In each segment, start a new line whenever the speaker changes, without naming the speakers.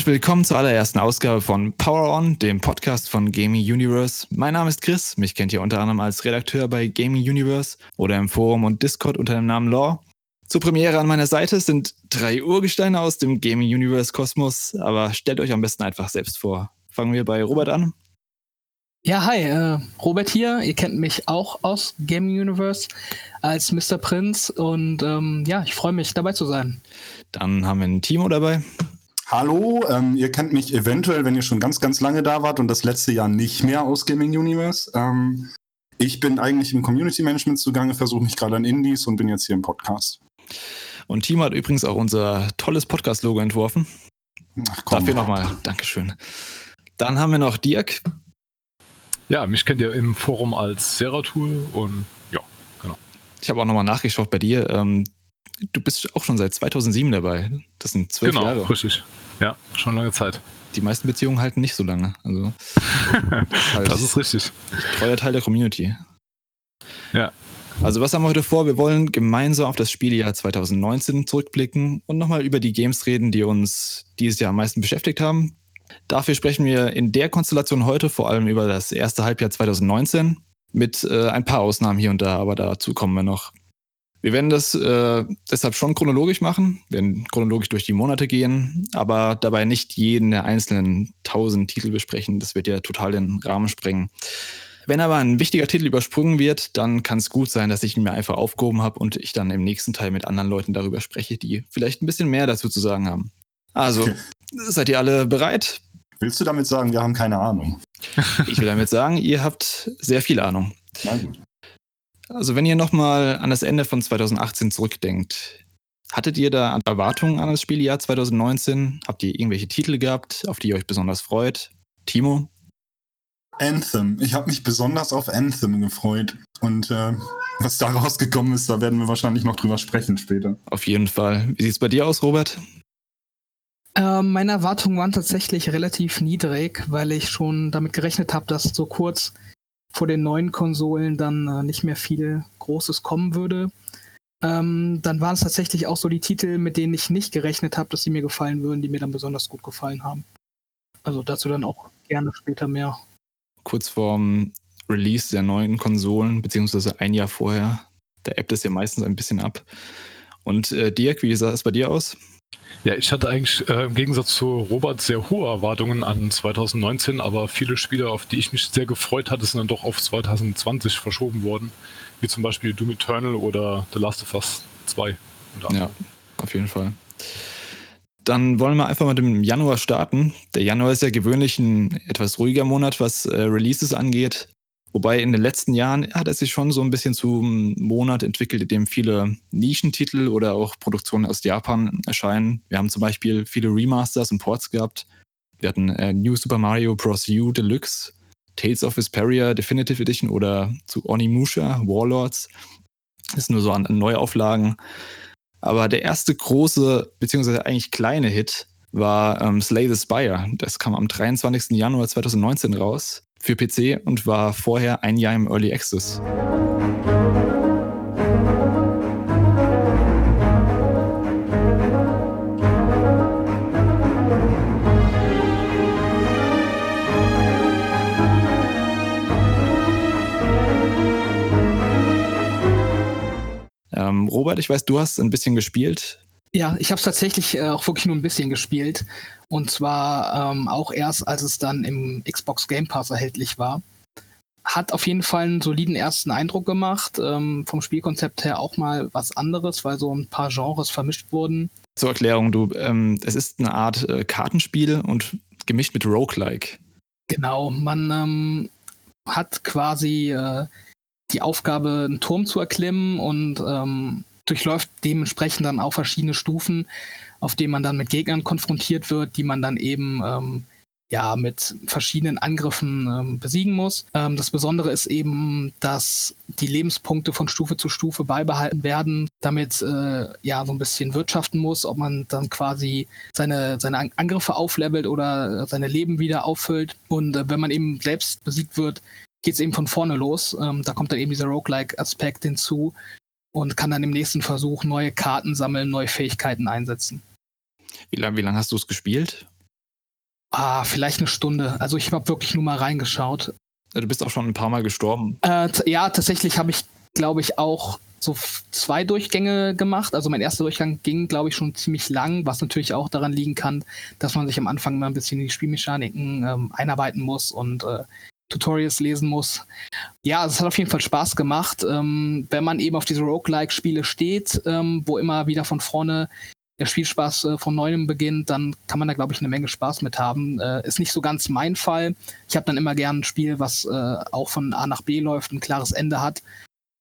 Und willkommen zur allerersten Ausgabe von Power On, dem Podcast von Gaming Universe. Mein Name ist Chris, mich kennt ihr unter anderem als Redakteur bei Gaming Universe oder im Forum und Discord unter dem Namen Law. Zur Premiere an meiner Seite sind drei Urgesteine aus dem Gaming Universe Kosmos, aber stellt euch am besten einfach selbst vor. Fangen wir bei Robert an.
Ja, hi, äh, Robert hier. Ihr kennt mich auch aus Gaming Universe als Mr. Prince und ähm, ja, ich freue mich dabei zu sein.
Dann haben wir ein Timo dabei.
Hallo, ähm, ihr kennt mich eventuell, wenn ihr schon ganz, ganz lange da wart und das letzte Jahr nicht mehr aus Gaming Universe. Ähm, ich bin eigentlich im Community Management zugange, versuche mich gerade an Indies und bin jetzt hier im Podcast.
Und Timo hat übrigens auch unser tolles Podcast-Logo entworfen. Ach, komm. Dafür nochmal Dankeschön. Dann haben wir noch Dirk.
Ja, mich kennt ihr im Forum als Seratul und ja, genau.
Ich habe auch nochmal nachgeschaut bei dir. Ähm, du bist auch schon seit 2007 dabei. Das sind zwölf
genau,
Jahre.
Genau, richtig. Ja, schon lange Zeit.
Die meisten Beziehungen halten nicht so lange. Also,
halt das ist richtig.
Treuer Teil der Community.
Ja.
Also was haben wir heute vor? Wir wollen gemeinsam auf das Spieljahr 2019 zurückblicken und nochmal über die Games reden, die uns dieses Jahr am meisten beschäftigt haben. Dafür sprechen wir in der Konstellation heute vor allem über das erste Halbjahr 2019 mit äh, ein paar Ausnahmen hier und da, aber dazu kommen wir noch. Wir werden das äh, deshalb schon chronologisch machen, wir werden chronologisch durch die Monate gehen, aber dabei nicht jeden der einzelnen tausend Titel besprechen. Das wird ja total den Rahmen sprengen. Wenn aber ein wichtiger Titel übersprungen wird, dann kann es gut sein, dass ich ihn mir einfach aufgehoben habe und ich dann im nächsten Teil mit anderen Leuten darüber spreche, die vielleicht ein bisschen mehr dazu zu sagen haben. Also, seid ihr alle bereit?
Willst du damit sagen, wir haben keine Ahnung?
Ich will damit sagen, ihr habt sehr viel Ahnung. Na gut. Also, wenn ihr nochmal an das Ende von 2018 zurückdenkt, hattet ihr da Erwartungen an das Spieljahr 2019? Habt ihr irgendwelche Titel gehabt, auf die ihr euch besonders freut? Timo?
Anthem. Ich habe mich besonders auf Anthem gefreut. Und äh, was da rausgekommen ist, da werden wir wahrscheinlich noch drüber sprechen später.
Auf jeden Fall. Wie sieht es bei dir aus, Robert?
Äh, meine Erwartungen waren tatsächlich relativ niedrig, weil ich schon damit gerechnet habe, dass so kurz vor den neuen Konsolen dann äh, nicht mehr viel Großes kommen würde. Ähm, dann waren es tatsächlich auch so die Titel, mit denen ich nicht gerechnet habe, dass sie mir gefallen würden, die mir dann besonders gut gefallen haben. Also dazu dann auch gerne später mehr.
Kurz vorm Release der neuen Konsolen, beziehungsweise ein Jahr vorher, da ebbt es ja meistens ein bisschen ab. Und äh, Dirk, wie sah es bei dir aus?
Ja, ich hatte eigentlich äh, im Gegensatz zu Robert sehr hohe Erwartungen an 2019, aber viele Spiele, auf die ich mich sehr gefreut hatte, sind dann doch auf 2020 verschoben worden. Wie zum Beispiel Doom Eternal oder The Last of Us 2.
Ja, auf jeden Fall. Dann wollen wir einfach mal mit dem Januar starten. Der Januar ist ja gewöhnlich ein etwas ruhiger Monat, was äh, Releases angeht. Wobei in den letzten Jahren hat es sich schon so ein bisschen zum Monat entwickelt, in dem viele Nischentitel oder auch Produktionen aus Japan erscheinen. Wir haben zum Beispiel viele Remasters und Ports gehabt. Wir hatten äh, New Super Mario Bros. U Deluxe, Tales of Vesperia Definitive Edition oder zu Onimusha Warlords. Das sind nur so an, an Neuauflagen. Aber der erste große, beziehungsweise eigentlich kleine Hit war ähm, Slay the Spire. Das kam am 23. Januar 2019 raus für PC und war vorher ein Jahr im Early Access. Ähm, Robert, ich weiß, du hast ein bisschen gespielt.
Ja, ich habe es tatsächlich äh, auch wirklich nur ein bisschen gespielt. Und zwar ähm, auch erst, als es dann im Xbox Game Pass erhältlich war. Hat auf jeden Fall einen soliden ersten Eindruck gemacht. Ähm, vom Spielkonzept her auch mal was anderes, weil so ein paar Genres vermischt wurden.
Zur Erklärung, du, ähm, es ist eine Art äh, Kartenspiel und gemischt mit Roguelike.
Genau, man ähm, hat quasi äh, die Aufgabe, einen Turm zu erklimmen und ähm, durchläuft dementsprechend dann auch verschiedene Stufen, auf denen man dann mit Gegnern konfrontiert wird, die man dann eben ähm, ja mit verschiedenen Angriffen ähm, besiegen muss. Ähm, das Besondere ist eben, dass die Lebenspunkte von Stufe zu Stufe beibehalten werden, damit äh, ja so ein bisschen wirtschaften muss, ob man dann quasi seine, seine Angriffe auflevelt oder seine Leben wieder auffüllt. Und äh, wenn man eben selbst besiegt wird, geht es eben von vorne los. Ähm, da kommt dann eben dieser Roguelike-Aspekt hinzu, und kann dann im nächsten Versuch neue Karten sammeln, neue Fähigkeiten einsetzen.
Wie lange wie lang hast du es gespielt?
Ah, vielleicht eine Stunde. Also ich habe wirklich nur mal reingeschaut.
Du bist auch schon ein paar Mal gestorben.
Äh, ja, tatsächlich habe ich, glaube ich, auch so zwei Durchgänge gemacht. Also mein erster Durchgang ging, glaube ich, schon ziemlich lang, was natürlich auch daran liegen kann, dass man sich am Anfang mal ein bisschen in die Spielmechaniken ähm, einarbeiten muss und äh, Tutorials lesen muss. Ja, es hat auf jeden Fall Spaß gemacht. Ähm, wenn man eben auf diese Roguelike-Spiele steht, ähm, wo immer wieder von vorne der Spielspaß äh, von neuem beginnt, dann kann man da, glaube ich, eine Menge Spaß mit haben. Äh, ist nicht so ganz mein Fall. Ich habe dann immer gern ein Spiel, was äh, auch von A nach B läuft, ein klares Ende hat.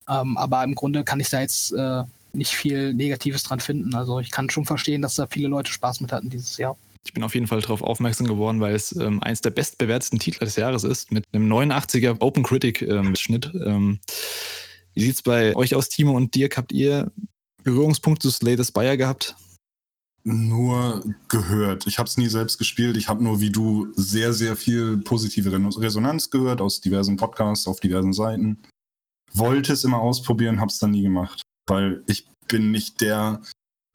Ähm, aber im Grunde kann ich da jetzt äh, nicht viel Negatives dran finden. Also ich kann schon verstehen, dass da viele Leute Spaß mit hatten dieses Jahr.
Ich bin auf jeden Fall darauf aufmerksam geworden, weil es ähm, eins der bestbewerteten Titel des Jahres ist, mit einem 89er Open Critic-Schnitt. Ähm, ähm, wie sieht es bei euch aus, Timo und Dirk? Habt ihr Berührungspunkte zu Slay the Spire gehabt?
Nur gehört. Ich habe es nie selbst gespielt. Ich habe nur wie du sehr, sehr viel positive Resonanz gehört aus diversen Podcasts auf diversen Seiten wollte es immer ausprobieren, habe es dann nie gemacht. Weil ich bin nicht der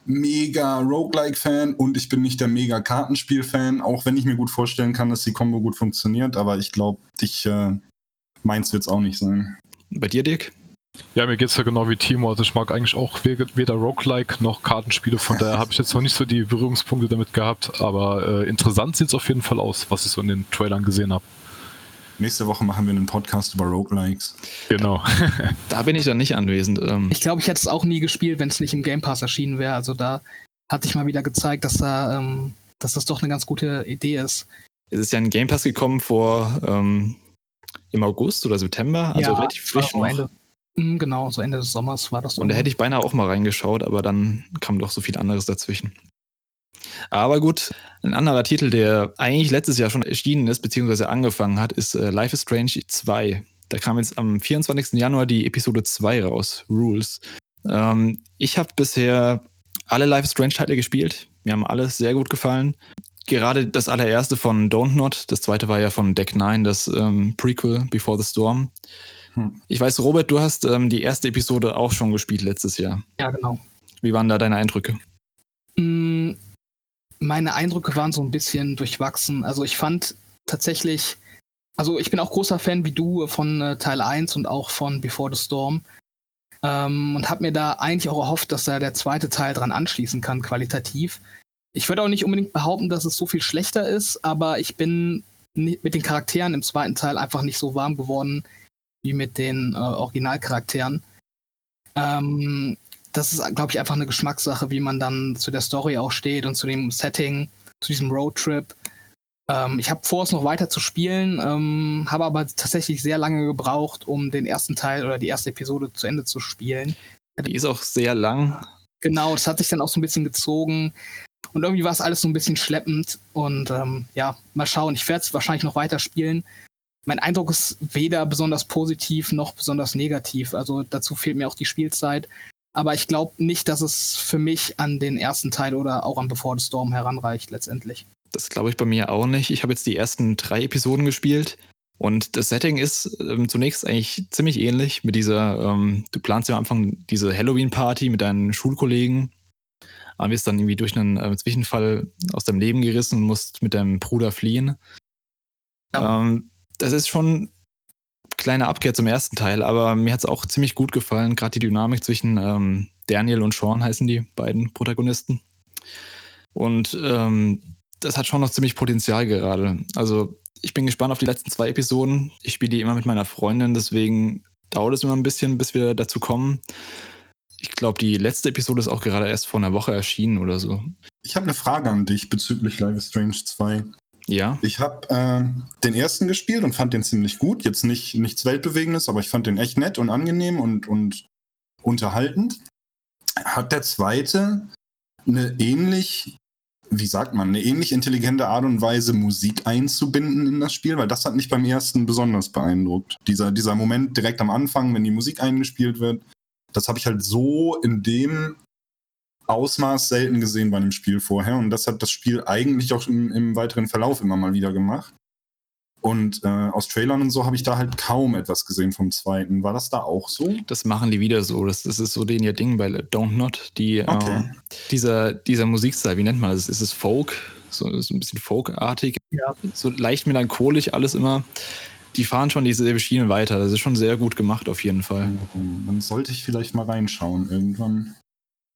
mega Roguelike-Fan und ich bin nicht der mega Kartenspiel-Fan, auch wenn ich mir gut vorstellen kann, dass die Combo gut funktioniert, aber ich glaube, ich äh, meins wird es auch nicht sein.
Bei dir, Dirk?
Ja, mir geht es ja genau wie Timo. Also ich mag eigentlich auch weder Roguelike noch Kartenspiele, von daher habe ich jetzt noch nicht so die Berührungspunkte damit gehabt, aber äh, interessant sieht es auf jeden Fall aus, was ich so in den Trailern gesehen habe.
Nächste Woche machen wir einen Podcast über Roguelikes.
Genau.
da bin ich dann nicht anwesend.
Ähm. Ich glaube, ich hätte es auch nie gespielt, wenn es nicht im Game Pass erschienen wäre. Also da hatte ich mal wieder gezeigt, dass da, ähm, dass das doch eine ganz gute Idee ist.
Es ist ja ein Game Pass gekommen vor ähm, im August oder September, also ja, relativ frisch noch.
Ende, hm, genau, so Ende des Sommers war das.
Und da hätte ich beinahe auch mal reingeschaut, aber dann kam doch so viel anderes dazwischen. Aber gut, ein anderer Titel, der eigentlich letztes Jahr schon erschienen ist, beziehungsweise angefangen hat, ist äh, Life is Strange 2. Da kam jetzt am 24. Januar die Episode 2 raus, Rules. Ähm, ich habe bisher alle Life is Strange-Teile gespielt. Mir haben alles sehr gut gefallen. Gerade das allererste von Don't Not, das zweite war ja von Deck 9, das ähm, Prequel Before the Storm. Hm. Ich weiß, Robert, du hast ähm, die erste Episode auch schon gespielt letztes Jahr.
Ja, genau.
Wie waren da deine Eindrücke?
Meine Eindrücke waren so ein bisschen durchwachsen. Also ich fand tatsächlich, also ich bin auch großer Fan wie du von äh, Teil 1 und auch von Before the Storm. Ähm, und habe mir da eigentlich auch erhofft, dass da der zweite Teil dran anschließen kann, qualitativ. Ich würde auch nicht unbedingt behaupten, dass es so viel schlechter ist, aber ich bin mit den Charakteren im zweiten Teil einfach nicht so warm geworden wie mit den äh, Originalcharakteren. Ähm, das ist, glaube ich, einfach eine Geschmackssache, wie man dann zu der Story auch steht und zu dem Setting, zu diesem Roadtrip. Ähm, ich habe vor, es noch weiter zu spielen, ähm, habe aber tatsächlich sehr lange gebraucht, um den ersten Teil oder die erste Episode zu Ende zu spielen.
Die ist auch sehr lang.
Genau, das hat sich dann auch so ein bisschen gezogen. Und irgendwie war es alles so ein bisschen schleppend. Und ähm, ja, mal schauen. Ich werde es wahrscheinlich noch weiter spielen. Mein Eindruck ist weder besonders positiv noch besonders negativ. Also dazu fehlt mir auch die Spielzeit. Aber ich glaube nicht, dass es für mich an den ersten Teil oder auch an Before the Storm heranreicht letztendlich.
Das glaube ich bei mir auch nicht. Ich habe jetzt die ersten drei Episoden gespielt und das Setting ist ähm, zunächst eigentlich ziemlich ähnlich mit dieser, ähm, du planst ja am Anfang diese Halloween-Party mit deinen Schulkollegen, aber wirst dann irgendwie durch einen äh, Zwischenfall aus deinem Leben gerissen und musst mit deinem Bruder fliehen. Ja. Ähm, das ist schon kleine Abkehr zum ersten Teil, aber mir hat es auch ziemlich gut gefallen, gerade die Dynamik zwischen ähm, Daniel und Sean heißen die beiden Protagonisten. Und ähm, das hat schon noch ziemlich Potenzial gerade. Also ich bin gespannt auf die letzten zwei Episoden. Ich spiele die immer mit meiner Freundin, deswegen dauert es immer ein bisschen, bis wir dazu kommen. Ich glaube, die letzte Episode ist auch gerade erst vor einer Woche erschienen oder so.
Ich habe eine Frage an dich bezüglich Life is Strange 2.
Ja.
Ich habe äh, den ersten gespielt und fand den ziemlich gut. Jetzt nicht nichts Weltbewegendes, aber ich fand den echt nett und angenehm und, und unterhaltend. Hat der zweite eine ähnlich, wie sagt man, eine ähnlich intelligente Art und Weise, Musik einzubinden in das Spiel? Weil das hat mich beim ersten besonders beeindruckt. Dieser, dieser Moment direkt am Anfang, wenn die Musik eingespielt wird, das habe ich halt so in dem Ausmaß selten gesehen bei einem Spiel vorher. Und das hat das Spiel eigentlich auch im, im weiteren Verlauf immer mal wieder gemacht. Und äh, aus Trailern und so habe ich da halt kaum etwas gesehen vom zweiten. War das da auch so?
Das machen die wieder so. Das, das ist so den ihr Ding bei Don't Not. Die, okay. äh, dieser, dieser Musikstil, wie nennt man das? Ist es Folk? So ist ein bisschen folkartig.
Ja.
so leicht melancholisch alles immer. Die fahren schon diese Schienen weiter. Das ist schon sehr gut gemacht auf jeden Fall.
Dann sollte ich vielleicht mal reinschauen irgendwann.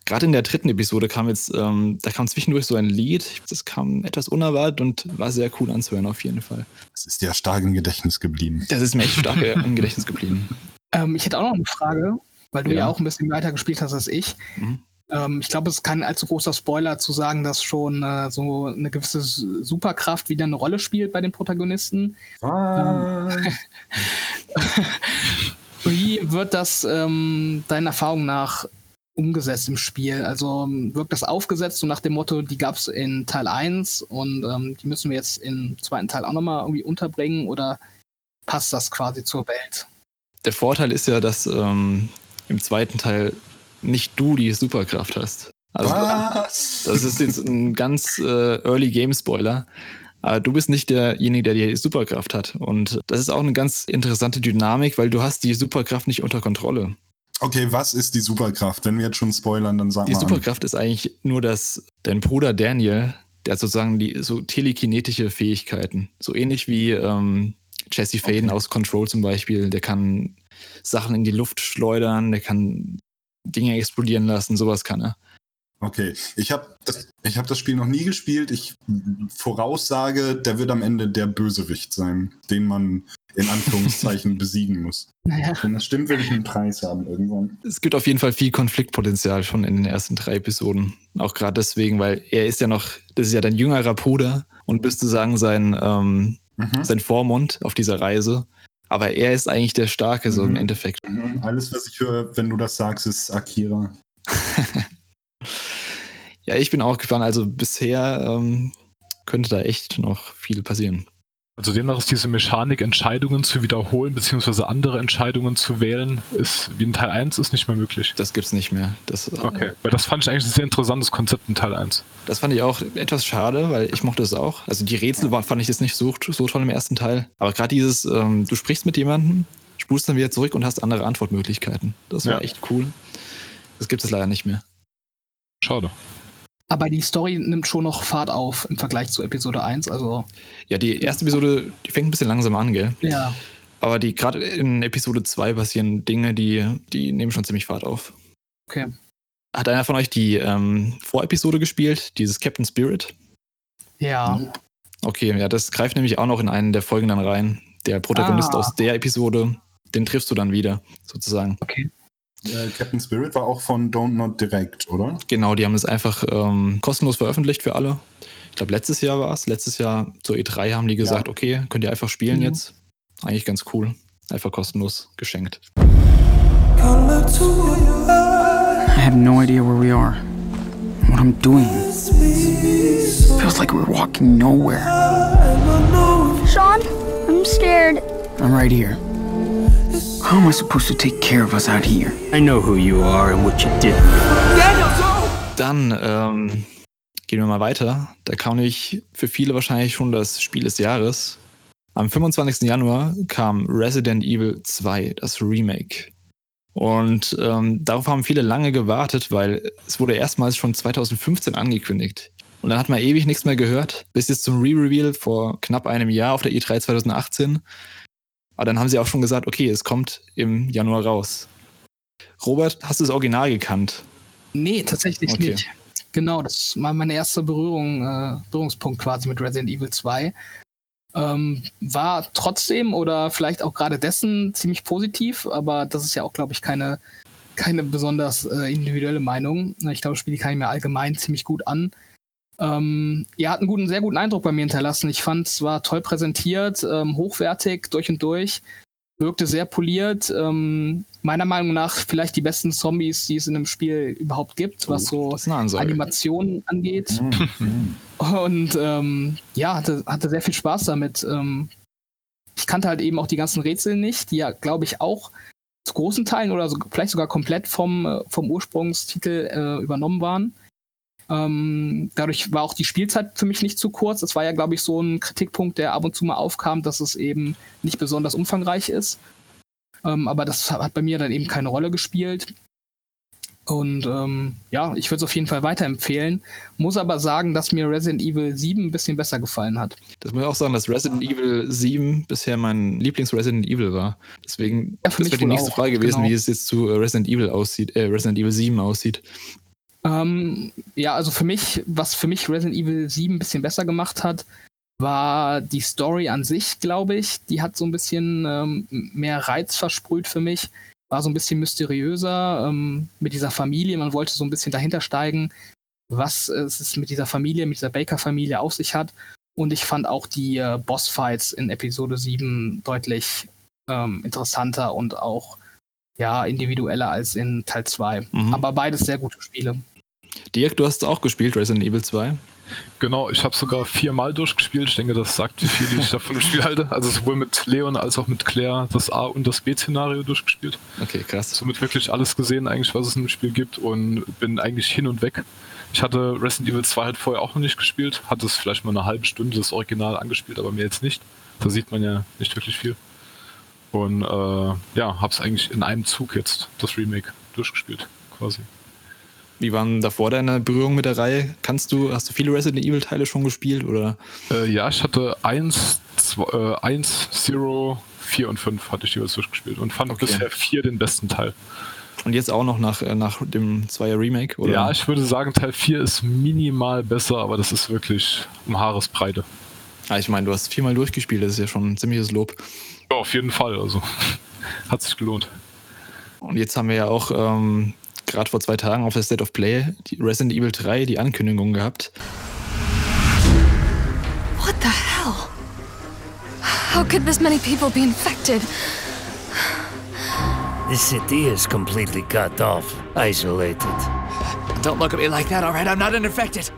Gerade in der dritten Episode kam jetzt, ähm, da kam zwischendurch so ein Lied. Das kam etwas unerwartet und war sehr cool anzuhören auf jeden Fall.
Das ist dir stark im Gedächtnis geblieben.
Das ist mir echt stark im Gedächtnis geblieben.
Ähm, ich hätte auch noch eine Frage, weil du ja,
Ja.
auch ein bisschen weiter gespielt hast als ich.
Mhm.
Ähm, ich glaube, es ist kein allzu großer Spoiler zu sagen, dass schon äh, so eine gewisse Superkraft wieder eine Rolle spielt bei den Protagonisten.
Was?
Wie wird das ähm, deiner Erfahrung nach umgesetzt im Spiel? Also ähm, wirkt das aufgesetzt, so nach dem Motto, die gab es in Teil 1 und ähm, die müssen wir jetzt im zweiten Teil auch nochmal irgendwie unterbringen oder passt das quasi zur Welt?
Der Vorteil ist ja, dass ähm, im zweiten Teil nicht du die Superkraft hast. Also,
Was?
das ist jetzt ein ganz äh, Early Game Spoiler. Aber du bist nicht derjenige, der die Superkraft hat. Und das ist auch eine ganz interessante Dynamik, weil du hast die Superkraft nicht unter Kontrolle.
Okay, was ist die Superkraft? Wenn wir jetzt schon spoilern, dann sag
Die
mal. an.
Superkraft ist eigentlich nur, dass dein Bruder Daniel, der hat sozusagen die so telekinetische Fähigkeiten. So ähnlich wie ähm, Jesse Faden
Okay.
aus Control zum Beispiel. Der kann Sachen in die Luft schleudern, der kann Dinge explodieren lassen, sowas kann er.
Okay, ich habe das, ich hab das Spiel noch nie gespielt. Ich voraussage, der wird am Ende der Bösewicht sein, den man in Anführungszeichen besiegen muss.
Naja.
Wenn das stimmt, will ich einen Preis haben irgendwann.
Es gibt auf jeden Fall viel Konfliktpotenzial schon in den ersten drei Episoden. Auch gerade deswegen, weil er ist ja noch, das ist ja dein jüngerer Bruder und bist du sagen sein, ähm,
Mhm.
sein Vormund auf dieser Reise. Aber er ist eigentlich der Starke, so im
Mhm.
Endeffekt.
Mhm. Alles, was ich höre, wenn du das sagst, ist Akira.
Ja, ich bin auch gespannt. Also bisher ähm, könnte da echt noch viel passieren.
Also demnach ist diese Mechanik, Entscheidungen zu wiederholen, beziehungsweise andere Entscheidungen zu wählen, ist wie in Teil 1 ist nicht mehr möglich.
Das gibt's nicht mehr. Das, äh,
Okay, weil das fand ich eigentlich ein sehr interessantes Konzept in Teil 1.
Das fand ich auch etwas schade, weil ich mochte es auch. Also die Rätsel war, fand ich jetzt nicht so, so toll im ersten Teil. Aber gerade dieses, ähm, du sprichst mit jemandem, spulst dann wieder zurück und hast andere Antwortmöglichkeiten. Das war
Ja.
echt cool. Das gibt es leider nicht mehr.
Schade.
Aber die Story nimmt schon noch Fahrt auf im Vergleich zu Episode 1. Also,
Ja, die erste Episode, die fängt ein bisschen langsam an, gell?
ja.
Aber die gerade in Episode 2 passieren Dinge, die, die nehmen schon ziemlich Fahrt auf.
Okay.
Hat einer von euch die ähm, Vorepisode gespielt, dieses Captain Spirit?
Ja.
Okay, ja, das greift nämlich auch noch in einen der Folgen dann rein. Der Protagonist
Ah.
aus der Episode, den triffst du dann wieder, sozusagen.
Okay.
Äh, Captain Spirit war auch von Don't Not Direct, oder?
Genau, die haben es einfach ähm, kostenlos veröffentlicht für alle. Ich glaube, letztes Jahr war es. Letztes Jahr zur E3 haben die gesagt,
Ja.
okay, könnt ihr einfach spielen
Mhm.
jetzt. Eigentlich ganz cool. Einfach kostenlos geschenkt.
I have no idea where we are. What I'm doing. Feels like we're walking nowhere.
Sean, I'm scared.
I'm right here. How am I supposed to take care of us out here?
I know who you are and what you did.
Dann ähm, gehen wir mal weiter. Da kam nämlich für viele wahrscheinlich schon das Spiel des Jahres. Am 25. Januar kam Resident Evil 2, das Remake. Und ähm, darauf haben viele lange gewartet, weil es wurde erstmals schon 2015 angekündigt. Und dann hat man ewig nichts mehr gehört, bis jetzt zum Re-Reveal vor knapp einem Jahr auf der E E3 2018. Aber dann haben sie auch schon gesagt, okay, es kommt im Januar raus. Robert, hast du das Original gekannt?
Nee, tatsächlich
Okay.
nicht. Genau, das war meine erste Berührung, äh, Berührungspunkt quasi mit Resident Evil 2. Ähm, war trotzdem oder vielleicht auch gerade dessen ziemlich positiv, aber das ist ja auch, glaube ich, keine, keine besonders äh, individuelle Meinung. Ich glaube, das Spiel kann ich mir allgemein ziemlich gut an. Ähm, ihr hat einen guten, sehr guten Eindruck bei mir hinterlassen. Ich fand, es war toll präsentiert, ähm, hochwertig durch und durch, wirkte sehr poliert. Ähm, meiner Meinung nach vielleicht die besten Zombies, die es in einem Spiel überhaupt gibt, was so
eine Ansage.
Animationen angeht.
Mhm.
Und ähm, ja, hatte, hatte sehr viel Spaß damit. Ähm, ich kannte halt eben auch die ganzen Rätsel nicht, die ja, glaube ich, auch zu großen Teilen oder so, vielleicht sogar komplett vom, äh, vom Ursprungstitel äh, übernommen waren. Ähm, dadurch war auch die Spielzeit für mich nicht zu kurz. Das war ja, glaube ich, so ein Kritikpunkt, der ab und zu mal aufkam, dass es eben nicht besonders umfangreich ist. Ähm, aber das hat bei mir dann eben keine Rolle gespielt. Und ähm, ja, ich würde es auf jeden Fall weiterempfehlen. Muss aber sagen, dass mir Resident Evil 7 ein bisschen besser gefallen hat.
Das muss ich auch sagen, dass Resident Evil 7 bisher mein Lieblings-Resident Evil war. Deswegen
Ja,
das wäre die nächste
auch,
Frage gewesen,
genau.
wie es jetzt zu äh, Resident Evil aussieht, äh, Resident Evil 7 aussieht.
Ähm, ja, also für mich, was für mich Resident Evil 7 ein bisschen besser gemacht hat, war die Story an sich, glaube ich. Die hat so ein bisschen ähm, mehr Reiz versprüht für mich. War so ein bisschen mysteriöser ähm, mit dieser Familie. Man wollte so ein bisschen dahinter steigen, was es mit dieser Familie, mit dieser Baker-Familie auf sich hat. Und ich fand auch die äh, Bossfights in Episode 7 deutlich ähm, interessanter und auch ja, individueller als in Teil 2.
Mhm.
Aber beides sehr gute Spiele.
Dirk, du hast auch gespielt, Resident Evil 2.
Genau, ich habe sogar viermal durchgespielt. Ich denke, das sagt, wie viel ich davon im Spiel halte. Also sowohl mit Leon als auch mit Claire das A- und das B-Szenario durchgespielt.
Okay, krass.
Somit wirklich alles gesehen, eigentlich, was es im Spiel gibt und bin eigentlich hin und weg. Ich hatte Resident Evil 2 halt vorher auch noch nicht gespielt, hatte es vielleicht mal eine halbe Stunde das Original angespielt, aber mir jetzt nicht. Da sieht man ja nicht wirklich viel. Und äh, ja, hab's eigentlich in einem Zug jetzt, das Remake, durchgespielt, quasi.
Wie waren davor deine Berührungen mit der Reihe? Kannst du, hast du viele Resident Evil Teile schon gespielt oder?
Äh, ja, ich hatte 1, 2, äh, 1, 0, 4 und 5 hatte ich jeweils durchgespielt und fand
Okay.
bisher 4 den besten Teil.
Und jetzt auch noch nach, äh, nach dem Zweier Remake? Oder?
Ja, ich würde sagen, Teil 4 ist minimal besser, aber das ist wirklich um Haaresbreite.
Ah, ich meine, du hast viermal durchgespielt, das ist ja schon ein ziemliches Lob.
Ja, auf jeden Fall, also hat sich gelohnt.
Und jetzt haben wir ja auch ähm, gerade vor zwei Tagen auf der State of Play die Resident Evil 3 die Ankündigung gehabt.
What the hell? How could this many people be infected?
This city is completely cut off, isolated.
Don't look at me like that, alright? I'm not infected.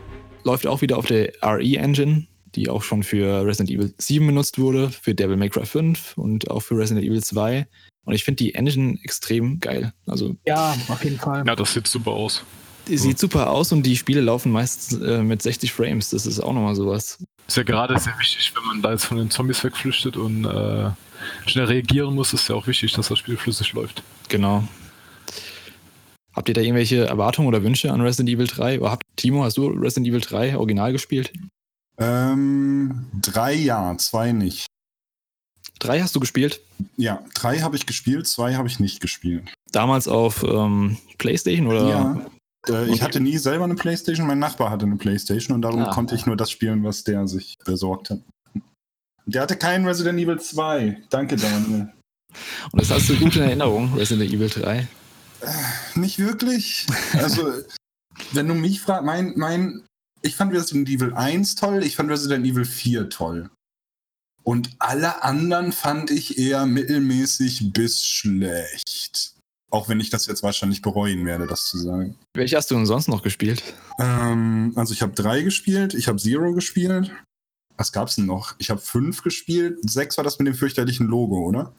Läuft auch wieder auf der RE-Engine, die auch schon für Resident Evil 7 benutzt wurde, für Devil May Cry 5 und auch für Resident Evil 2. Und ich finde die Engine extrem geil. Also
Ja, auf jeden Fall.
Ja, das sieht super aus.
die sieht super aus und die Spiele laufen meistens äh, mit 60 Frames. Das ist auch nochmal sowas.
Ist ja gerade sehr wichtig, wenn man da jetzt von den Zombies wegflüchtet und äh, schnell reagieren muss, ist ja auch wichtig, dass das Spiel flüssig läuft.
Genau. Habt ihr da irgendwelche Erwartungen oder Wünsche an Resident Evil 3? Oder habt, Timo, hast du Resident Evil 3 original gespielt?
Ähm, drei ja, zwei nicht.
3 hast du gespielt?
Ja, drei habe ich gespielt, zwei habe ich nicht gespielt.
Damals auf ähm, PlayStation oder?
Ja. Äh, ich hatte nie selber eine Playstation, mein Nachbar hatte eine Playstation und darum
Ah.
konnte ich nur das spielen, was der sich besorgt hat. Der hatte keinen Resident Evil 2. Danke, Daniel.
Und das hast du gut in Erinnerung, Resident Evil 3.
Nicht wirklich. Also, wenn du mich fragst, mein, mein, ich fand Resident Evil 1 toll, ich fand Resident Evil 4 toll. Und alle anderen fand ich eher mittelmäßig bis schlecht. Auch wenn ich das jetzt wahrscheinlich bereuen werde, das zu sagen.
Welche hast du denn sonst noch gespielt?
Ähm, also ich habe drei gespielt, ich habe Zero gespielt. Was gab's denn noch? Ich habe fünf gespielt. Sechs war das mit dem fürchterlichen Logo, oder?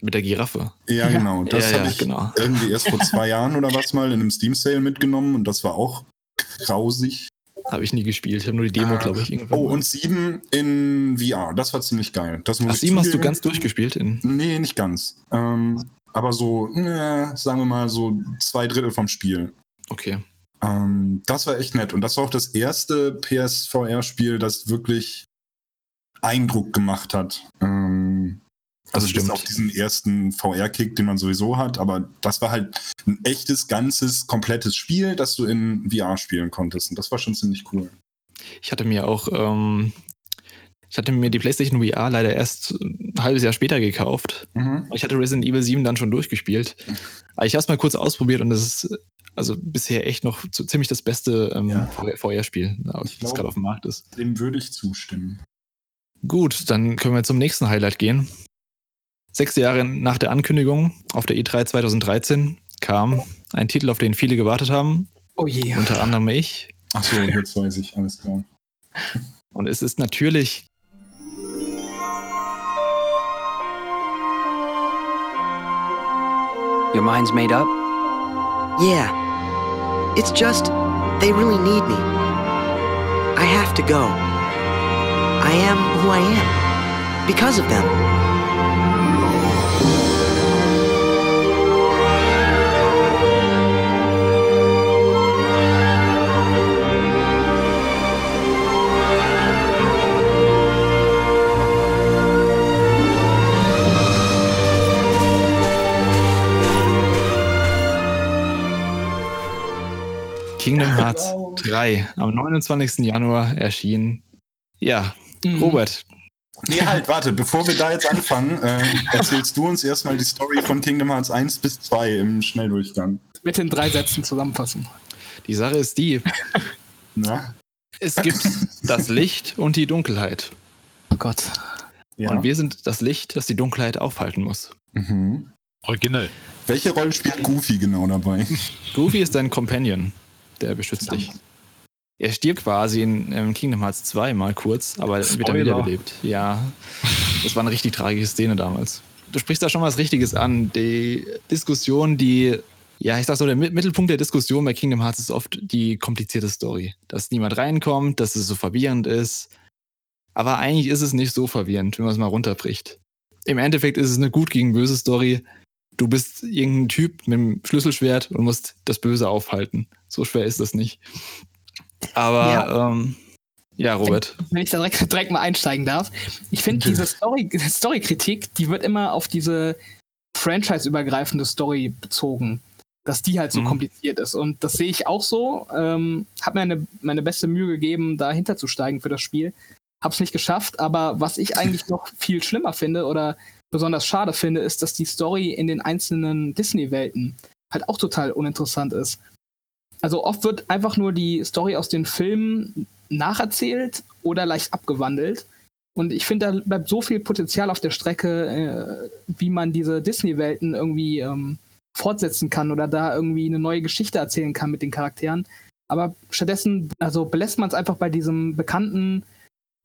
Mit der Giraffe.
Ja, genau. Das
ja,
habe
ja,
ich
genau.
irgendwie erst vor zwei Jahren oder was mal in einem Steam Sale mitgenommen und das war auch grausig.
Habe ich nie gespielt. Ich habe nur die Demo, glaube ich, irgendwann.
Oh,
mal.
und sieben in VR. Das war ziemlich geil. Das muss
Ach,
ich
7 hast du ganz durchgespielt? In,
Nee, nicht ganz. Ähm, aber so, äh, sagen wir mal, so zwei Drittel vom Spiel.
okay.
Ähm, das war echt nett. Und das war auch das erste PSVR-Spiel, das wirklich Eindruck gemacht hat. Ähm, Also bis
stimmt.
auf diesen ersten VR-Kick, den man sowieso hat, aber das war halt ein echtes, ganzes, komplettes Spiel, das du in VR spielen konntest. Und das war schon ziemlich cool.
Ich hatte mir auch, ähm, ich hatte mir die PlayStation VR leider erst ein halbes Jahr später gekauft.
Mhm.
Ich hatte Resident Evil 7 dann schon durchgespielt. Aber ich habe es mal kurz ausprobiert und das ist also bisher echt noch so ziemlich das beste ähm,
Ja.
VR-Spiel, das gerade auf dem Markt ist.
Dem würde ich zustimmen.
Gut, dann können wir zum nächsten Highlight gehen. Sechs Jahre nach der Ankündigung auf der E3 2013 kam ein Titel, auf den viele gewartet haben,
Oh je.
unter anderem ich.
Achso, jetzt weiß ich, alles klar.
Und es ist natürlich
Your mind's made up?
Yeah. It's just, they really need me. I have to go. I am who I am. Because of them.
Hearts 3 am 29. Januar erschien. Ja,
Mhm.
Robert,
Nee, halt, warte, bevor wir da jetzt anfangen, äh, erzählst du uns erstmal die Story von Kingdom Hearts 1 bis 2 im Schnelldurchgang.
Bitte in drei Sätzen zusammenfassen.
die Sache ist die,
Na?
es gibt das Licht und die Dunkelheit.
Oh Gott.
Ja.
Und wir sind das Licht, das die Dunkelheit aufhalten muss.
Mhm.
Originell.
Welche Rolle spielt Goofy genau dabei?
Goofy ist dein Companion, der beschützt dich. Er stirbt quasi in ähm, Kingdom Hearts 2 mal kurz, aber wird dann
Spoiler.
wiederbelebt. Ja, das war eine richtig tragische Szene damals. Du sprichst da schon was Richtiges an. Die Diskussion, die, ja, ich sag so, der Mi- Mittelpunkt der Diskussion bei Kingdom Hearts ist oft die komplizierte Story. Dass niemand reinkommt, dass es so verwirrend ist. Aber eigentlich ist es nicht so verwirrend, wenn man es mal runterbricht. Im Endeffekt ist es eine gut gegen böse Story. Du bist irgendein Typ mit einem Schlüsselschwert und musst das Böse aufhalten. So schwer ist das nicht. Aber ja, ähm, ja Robert.
Wenn ich da direkt, direkt mal einsteigen darf. Ich finde diese Story, Story-Kritik, die wird immer auf diese franchise-übergreifende Story bezogen. Dass die halt so
Mhm.
kompliziert ist. Und das sehe ich auch so. Ähm, hab mir eine, meine beste Mühe gegeben, dahinter zu steigen für das Spiel. Hab's nicht geschafft, aber was ich eigentlich noch viel schlimmer finde oder besonders schade finde, ist, dass die Story in den einzelnen Disney-Welten halt auch total uninteressant ist. Also oft wird einfach nur die Story aus den Filmen nacherzählt oder leicht abgewandelt. Und ich finde, da bleibt so viel Potenzial auf der Strecke, äh, wie man diese Disney-Welten irgendwie ähm, fortsetzen kann oder da irgendwie eine neue Geschichte erzählen kann mit den Charakteren. Aber stattdessen, also belässt man es einfach bei diesem bekannten,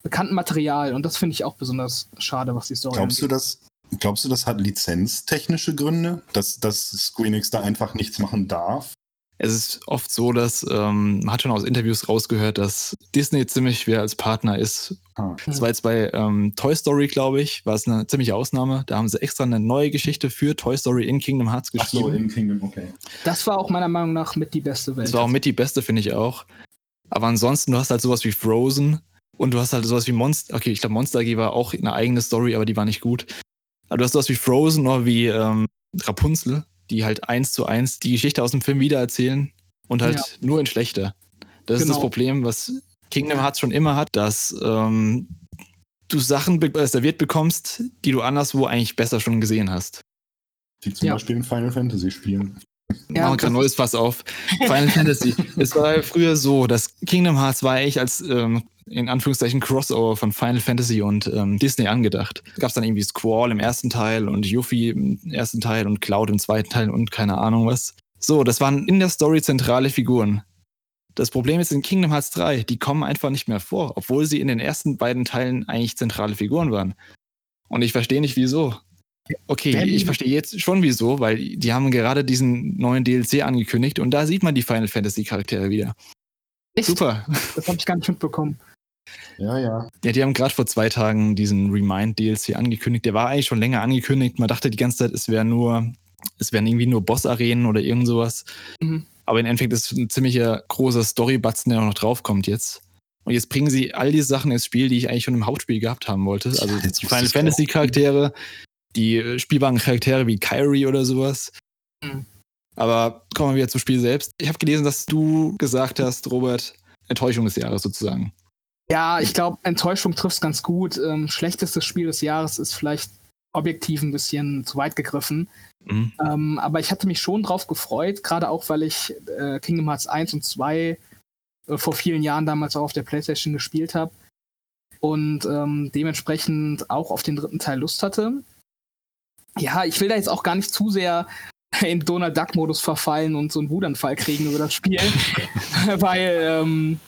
bekannten Material. Und das finde ich auch besonders schade, was die Story
Glaubst du,
angeht.
das, glaubst du, das hat lizenztechnische Gründe, dass, dass Squeenix da einfach nichts machen darf?
Es ist oft so, dass ähm, man hat schon aus Interviews rausgehört, dass Disney ziemlich schwer als Partner ist.
Ah.
Das war jetzt bei ähm, Toy Story, glaube ich, war es eine ziemliche Ausnahme. Da haben sie extra eine neue Geschichte für Toy Story in Kingdom Hearts
Ach so,
geschrieben.
in Kingdom, okay.
Das war auch meiner Meinung nach mit die beste Welt.
das war auch mit die beste, finde ich auch. Aber ansonsten, du hast halt sowas wie Frozen und du hast halt sowas wie Monster. Okay, ich glaube, Monster AG war auch eine eigene Story, aber die war nicht gut. Aber du hast sowas wie Frozen oder wie ähm, Rapunzel, die halt eins zu eins die Geschichte aus dem Film wiedererzählen und halt
Ja.
nur in schlechter. Das ist das
Genau.
Problem, was Kingdom Hearts schon immer hat, dass ähm, du Sachen be äh, serviert bekommst, die du anderswo eigentlich besser schon gesehen hast.
Wie zum
Ja.
Beispiel in Final Fantasy Spielen.
Ja, Machen wir gerade ein neues Fass auf. Final Fantasy. Es war früher so, dass Kingdom Hearts war eigentlich als ähm, in Anführungszeichen Crossover von Final Fantasy und ähm, Disney angedacht. Da gab es dann irgendwie Squall im ersten Teil und Yuffie im ersten Teil und Cloud im zweiten Teil und keine Ahnung was. So, das waren in der Story zentrale Figuren. Das Problem ist in Kingdom Hearts 3, die kommen einfach nicht mehr vor, obwohl sie in den ersten beiden Teilen eigentlich zentrale Figuren waren. Und ich verstehe nicht wieso. Okay,
Wenn-
ich verstehe jetzt schon wieso, weil die haben gerade diesen neuen DLC angekündigt und da sieht man die Final Fantasy Charaktere wieder.
Echt?
Super.
Das habe ich gar nicht mitbekommen.
Ja, ja.
Ja, die haben gerade vor zwei Tagen diesen Remind DLC angekündigt. Der war eigentlich schon länger angekündigt. Man dachte die ganze Zeit, es wäre nur, es wären irgendwie nur Boss-Arenen oder irgend sowas.
Mhm.
Aber im Endeffekt ist es ein ziemlicher großer Story-Batzen, der auch noch draufkommt jetzt. Und jetzt bringen sie all die Sachen ins Spiel, die ich eigentlich schon im Hauptspiel gehabt haben wollte. Also
Ja,
die Final
ich
Fantasy Charaktere, die spielbaren Charaktere wie Kyrie oder sowas.
Mhm.
Aber kommen wir wieder zum Spiel selbst. Ich habe gelesen, dass du gesagt hast, Robert, Enttäuschung des Jahres sozusagen.
Ja, ich glaube, Enttäuschung trifft ganz gut. Ähm, schlechtestes Spiel des Jahres ist vielleicht objektiv ein bisschen zu weit gegriffen.
Mhm.
Ähm, aber ich hatte mich schon drauf gefreut, gerade auch, weil ich äh, Kingdom Hearts 1 und 2 äh, vor vielen Jahren damals auch auf der Playstation gespielt habe und ähm, dementsprechend auch auf den dritten Teil Lust hatte. Ja, ich will da jetzt auch gar nicht zu sehr in Donald Duck-Modus verfallen und so einen Wutanfall kriegen über das Spiel, weil ähm,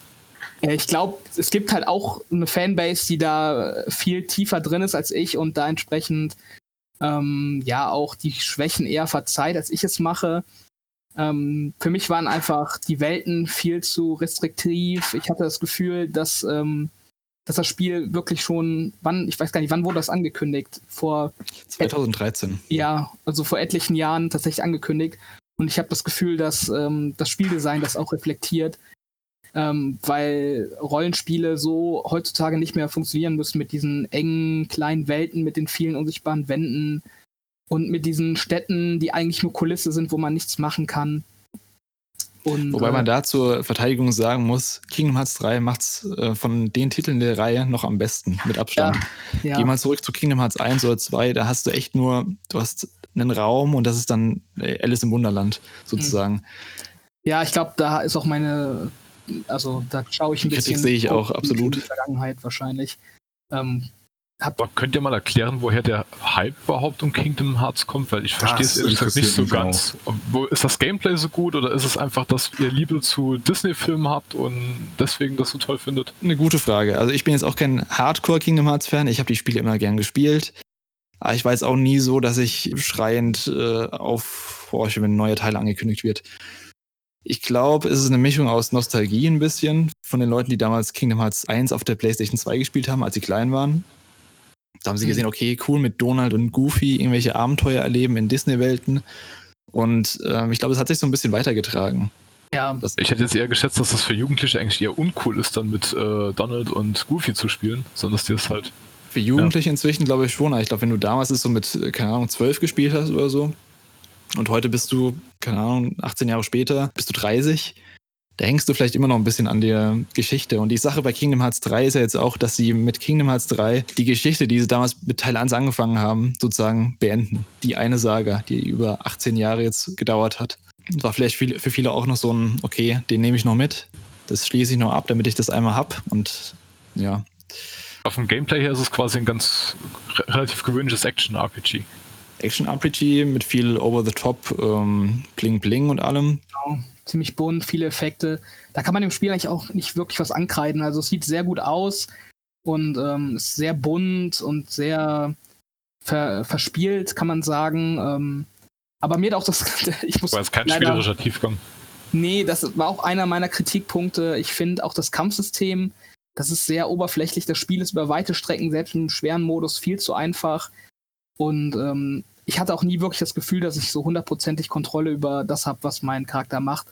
ich glaube, es gibt halt auch eine Fanbase, die da viel tiefer drin ist als ich und da entsprechend ähm, ja auch die Schwächen eher verzeiht, als ich es mache. Ähm, für mich waren einfach die Welten viel zu restriktiv. Ich hatte das Gefühl, dass, ähm, dass das Spiel wirklich schon, wann, ich weiß gar nicht, wann wurde das angekündigt? Vor
2013.
ja, also vor etlichen Jahren tatsächlich angekündigt. Und ich habe das Gefühl, dass ähm, das Spieldesign das auch reflektiert, ähm, weil Rollenspiele so heutzutage nicht mehr funktionieren müssen mit diesen engen kleinen Welten, mit den vielen unsichtbaren Wänden und mit diesen Städten, die eigentlich nur Kulisse sind, wo man nichts machen kann. Und,
Wobei
äh,
man da zur Verteidigung sagen muss, Kingdom Hearts 3 macht's äh, von den Titeln der Reihe noch am besten, mit Abstand.
ja,
Geh mal zurück zu Kingdom Hearts 1 oder 2, da hast du echt nur, du hast einen Raum und das ist dann äh, Alice im Wunderland sozusagen.
ja, ich glaube, da ist auch meine, also da schaue ich ein
Kritik
bisschen
sehe ich auch,
in-
absolut.
In die Vergangenheit wahrscheinlich. Ähm,
Aber könnt ihr mal erklären, woher der Hype überhaupt um Kingdom Hearts kommt? Weil ich verstehe es ehrlich gesagt nicht so ganz. Wo, ist das Gameplay so gut oder ist es einfach, dass ihr Liebe zu Disney-Filmen habt und deswegen das so toll findet?
Eine gute Frage. Also ich bin jetzt auch kein Hardcore Kingdom Hearts Fan. Ich habe die Spiele immer gern gespielt. Aber ich war jetzt auch nie so, dass ich schreiend äh, aufhorche, wenn ein neuer Teil angekündigt wird. Ich glaube, es ist eine Mischung aus Nostalgie ein bisschen von den Leuten, die damals Kingdom Hearts 1 auf der PlayStation 2 gespielt haben, als sie klein waren. Da haben sie
Mhm.
gesehen, okay, cool, mit Donald und Goofy irgendwelche Abenteuer erleben in Disney-Welten. Und ähm, ich glaube, es hat sich so ein bisschen weitergetragen.
ja,
Das,
Ich hätte jetzt eher geschätzt, dass das für Jugendliche eigentlich eher uncool ist, dann mit äh, Donald und Goofy zu spielen, sondern dass die das halt.
Für Jugendliche inzwischen glaube ich schon. Ich glaube, wenn du damals es so mit, äh, keine Ahnung, 12 gespielt hast oder so und heute bist du, keine Ahnung, 18 Jahre später, bist du 30, da hängst du vielleicht immer noch ein bisschen an der Geschichte. Und die Sache bei Kingdom Hearts 3 ist ja jetzt auch, dass sie mit Kingdom Hearts 3 die Geschichte, die sie damals mit Teil 1 angefangen haben, sozusagen beenden. Die eine Saga, die über 18 Jahre jetzt gedauert hat. Das war vielleicht viel, für viele auch noch so ein, okay, den nehme ich noch mit. Das schließe ich noch ab, damit ich das einmal hab. Und ja,
Auf dem Gameplay her ist es quasi ein ganz re relativ gewöhnliches Action-RPG.
Action-RPG mit viel Over-the-Top, ähm, Bling Bling und allem.
genau, ziemlich bunt, viele Effekte. Da kann man dem Spiel eigentlich auch nicht wirklich was ankreiden. Also es sieht sehr gut aus und ähm, ist sehr bunt und sehr ver verspielt, kann man sagen. Ähm, aber mir hat auch das, ich muss
Weil es kein
leider-
spielerischer Tiefgang.
Nee, das war auch einer meiner Kritikpunkte. Ich finde auch das Kampfsystem, das ist sehr oberflächlich. Das Spiel ist über weite Strecken, selbst im schweren Modus, viel zu einfach. Und ähm, ich hatte auch nie wirklich das Gefühl, dass ich so hundertprozentig Kontrolle über das habe, was mein Charakter macht.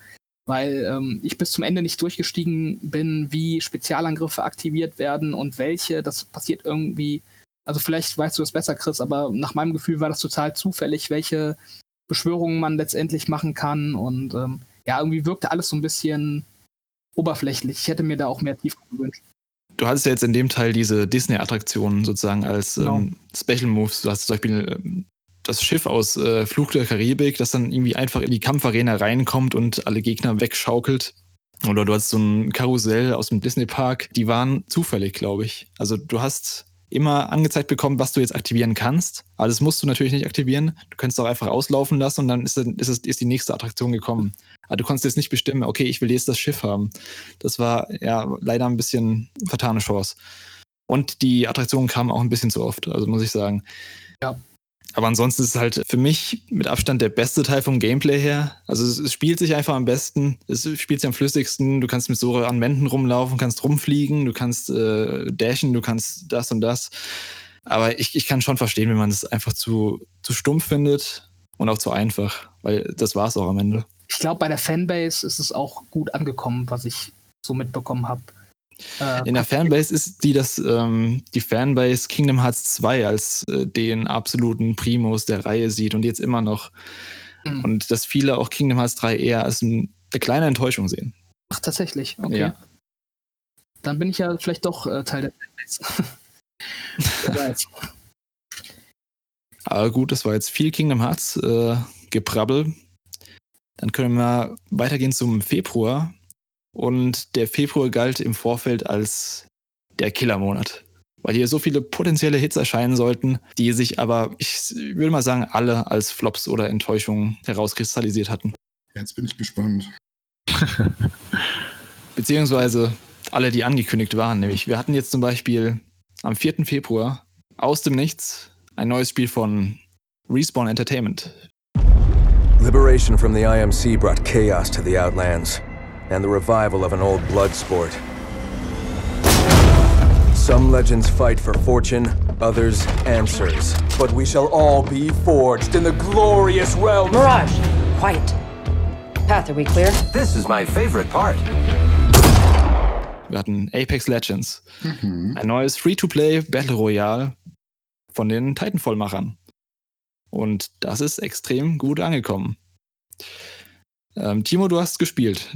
Weil ähm, ich bis zum Ende nicht durchgestiegen bin, wie Spezialangriffe aktiviert werden und welche. Das passiert irgendwie. Also vielleicht weißt du das besser, Chris, aber nach meinem Gefühl war das total zufällig, welche Beschwörungen man letztendlich machen kann. Und ähm, ja, irgendwie wirkte alles so ein bisschen oberflächlich. Ich hätte mir da auch mehr Tiefgang gewünscht.
Du hattest ja jetzt in dem Teil diese Disney-Attraktionen sozusagen als
Genau.
ähm, Special Moves. Du hast zum Beispiel ähm, das Schiff aus äh, Fluch der Karibik, das dann irgendwie einfach in die Kampfarena reinkommt und alle Gegner wegschaukelt. Oder du hast so ein Karussell aus dem Disney-Park. Die waren zufällig, glaube ich. Also du hast immer angezeigt bekommen, was du jetzt aktivieren kannst. Aber das musst du natürlich nicht aktivieren. Du könntest auch einfach auslaufen lassen und dann ist, ist, ist die nächste Attraktion gekommen. Aber du konntest jetzt nicht bestimmen, okay, ich will jetzt das Schiff haben. Das war ja leider ein bisschen vertane Chance. Und die Attraktionen kamen auch ein bisschen zu oft, also muss ich sagen.
Ja.
Aber ansonsten ist es halt für mich mit Abstand der beste Teil vom Gameplay her. Also es, es spielt sich einfach am besten, es spielt sich am flüssigsten, du kannst mit so an Wänden rumlaufen, kannst rumfliegen, du kannst äh, dashen, du kannst das und das. Aber ich, ich kann schon verstehen, wenn man es einfach zu, zu stumpf findet und auch zu einfach, weil das war es auch am Ende.
Ich glaube, bei der Fanbase ist es auch gut angekommen, was ich so mitbekommen habe. Äh,
In der Fanbase ist die das ähm, die Fanbase Kingdom Hearts 2 als äh, den absoluten Primus der Reihe sieht und jetzt immer noch.
Mhm.
Und dass viele auch Kingdom Hearts 3 eher als ein, eine kleine Enttäuschung sehen.
Ach, tatsächlich. Okay.
Ja.
Dann bin ich ja vielleicht doch äh, Teil der Fanbase.
Aber gut, das war jetzt viel Kingdom Hearts äh, Geprabbel. Dann können wir weitergehen zum Februar. Und der Februar galt im Vorfeld als der Killermonat. Weil hier so viele potenzielle Hits erscheinen sollten, die sich aber, ich würde mal sagen, alle als Flops oder Enttäuschungen herauskristallisiert hatten.
Jetzt bin ich gespannt.
Beziehungsweise alle, die angekündigt waren. Nämlich, wir hatten jetzt zum Beispiel am 4. Februar aus dem Nichts ein neues Spiel von Respawn Entertainment.
Liberation from the IMC brought chaos to the Outlands, and the revival of an old blood sport. Some legends fight for fortune, others answers. But we shall all be forged in the glorious realm.
Mirage, quiet. Path, are we clear?
This is my favorite part.
Wir hatten Apex Legends,
Mhm.
ein neues Free-to-Play Battle Royale von den Titanfall-Machern. Und das ist extrem gut angekommen. Ähm, Timo, du hast gespielt.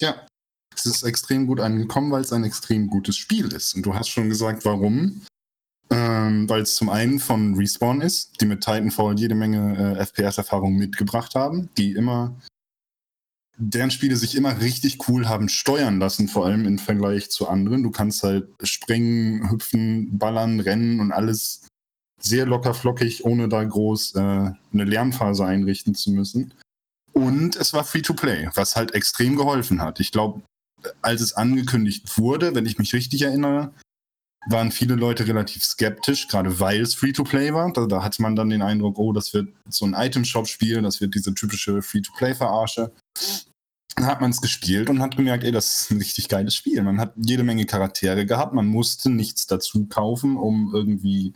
Ja, es ist extrem gut angekommen, weil es ein extrem gutes Spiel ist. Und du hast schon gesagt, warum. Ähm, weil es zum einen von Respawn ist, die mit Titanfall jede Menge äh, FPS-Erfahrung mitgebracht haben, die immer, deren Spiele sich immer richtig cool haben steuern lassen, vor allem im Vergleich zu anderen. Du kannst halt springen, hüpfen, ballern, rennen und alles sehr locker flockig, ohne da groß äh, eine Lernphase einrichten zu müssen. Und es war Free-to-Play, was halt extrem geholfen hat. Ich glaube, als es angekündigt wurde, wenn ich mich richtig erinnere, waren viele Leute relativ skeptisch, gerade weil es Free-to-Play war. Da, da hatte man dann den Eindruck, oh, das wird so ein Item-Shop-Spiel, das wird diese typische Free-to-Play-Verarsche. Dann hat man es gespielt und hat gemerkt, ey, das ist ein richtig geiles Spiel. Man hat jede Menge Charaktere gehabt, man musste nichts dazu kaufen, um irgendwie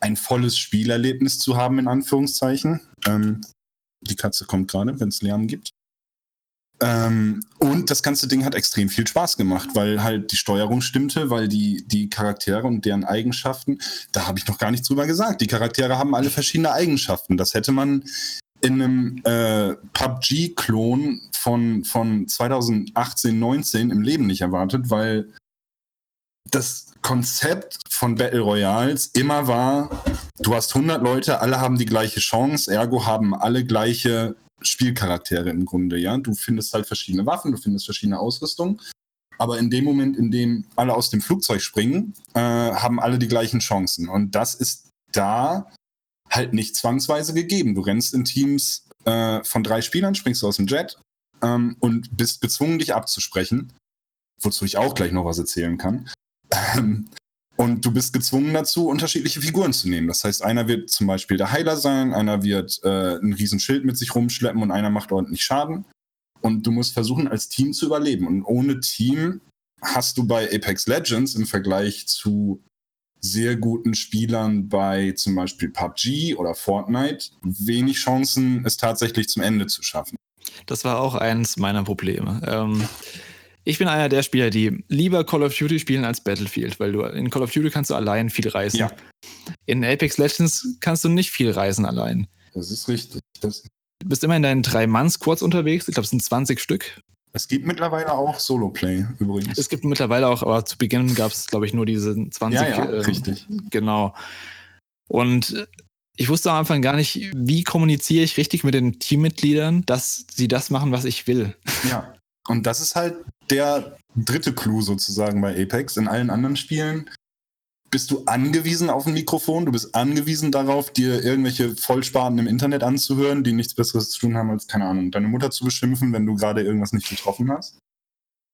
ein volles Spielerlebnis zu haben, in Anführungszeichen. Ähm, die Katze kommt gerade, wenn es Lärm gibt. Ähm, und das ganze Ding hat extrem viel Spaß gemacht, weil halt die Steuerung stimmte, weil die, die Charaktere und deren Eigenschaften, da habe ich noch gar nichts drüber gesagt. Die Charaktere haben alle verschiedene Eigenschaften. Das hätte man in einem äh, PUBG-Klon von, von 2018, 19 im Leben nicht erwartet, weil das Konzept von Battle Royals immer war, du hast 100 Leute, alle haben die gleiche Chance, ergo haben alle gleiche Spielcharaktere im Grunde, ja. Du findest halt verschiedene Waffen, du findest verschiedene Ausrüstung. Aber in dem Moment, in dem alle aus dem Flugzeug springen, äh, haben alle die gleichen Chancen. Und das ist da halt nicht zwangsweise gegeben. Du rennst in Teams äh, von drei Spielern, springst du aus dem Jet ähm, und bist gezwungen, dich abzusprechen. Wozu ich auch gleich noch was erzählen kann. Ähm, und du bist gezwungen dazu, unterschiedliche Figuren zu nehmen. Das heißt, einer wird zum Beispiel der Heiler sein, einer wird äh, ein Riesenschild mit sich rumschleppen und einer macht ordentlich Schaden. Und du musst versuchen, als Team zu überleben. Und ohne Team hast du bei Apex Legends im Vergleich zu sehr guten Spielern bei zum Beispiel PUBG oder Fortnite wenig Chancen, es tatsächlich zum Ende zu schaffen.
Das war auch eins meiner Probleme. Ähm, ich bin einer der Spieler, die lieber Call of Duty spielen als Battlefield, weil du in Call of Duty kannst du allein viel reisen. Ja. In Apex Legends kannst du nicht viel reisen allein.
Das ist richtig. Das
du bist immer in deinen drei Mann-Squads unterwegs. Ich glaube, es sind 20 Stück.
Es gibt mittlerweile auch Solo-Play übrigens.
Es gibt mittlerweile auch, aber zu Beginn gab es, glaube ich, nur diese 20.
Ja, ja, äh, richtig.
Genau. Und ich wusste am Anfang gar nicht, wie kommuniziere ich richtig mit den Teammitgliedern, dass sie das machen, was ich will.
Ja. Und das ist halt der dritte Clou sozusagen bei Apex. In allen anderen Spielen bist du angewiesen auf ein Mikrofon, du bist angewiesen darauf, dir irgendwelche Vollsparten im Internet anzuhören, die nichts Besseres zu tun haben, als, keine Ahnung, deine Mutter zu beschimpfen, wenn du gerade irgendwas nicht getroffen hast.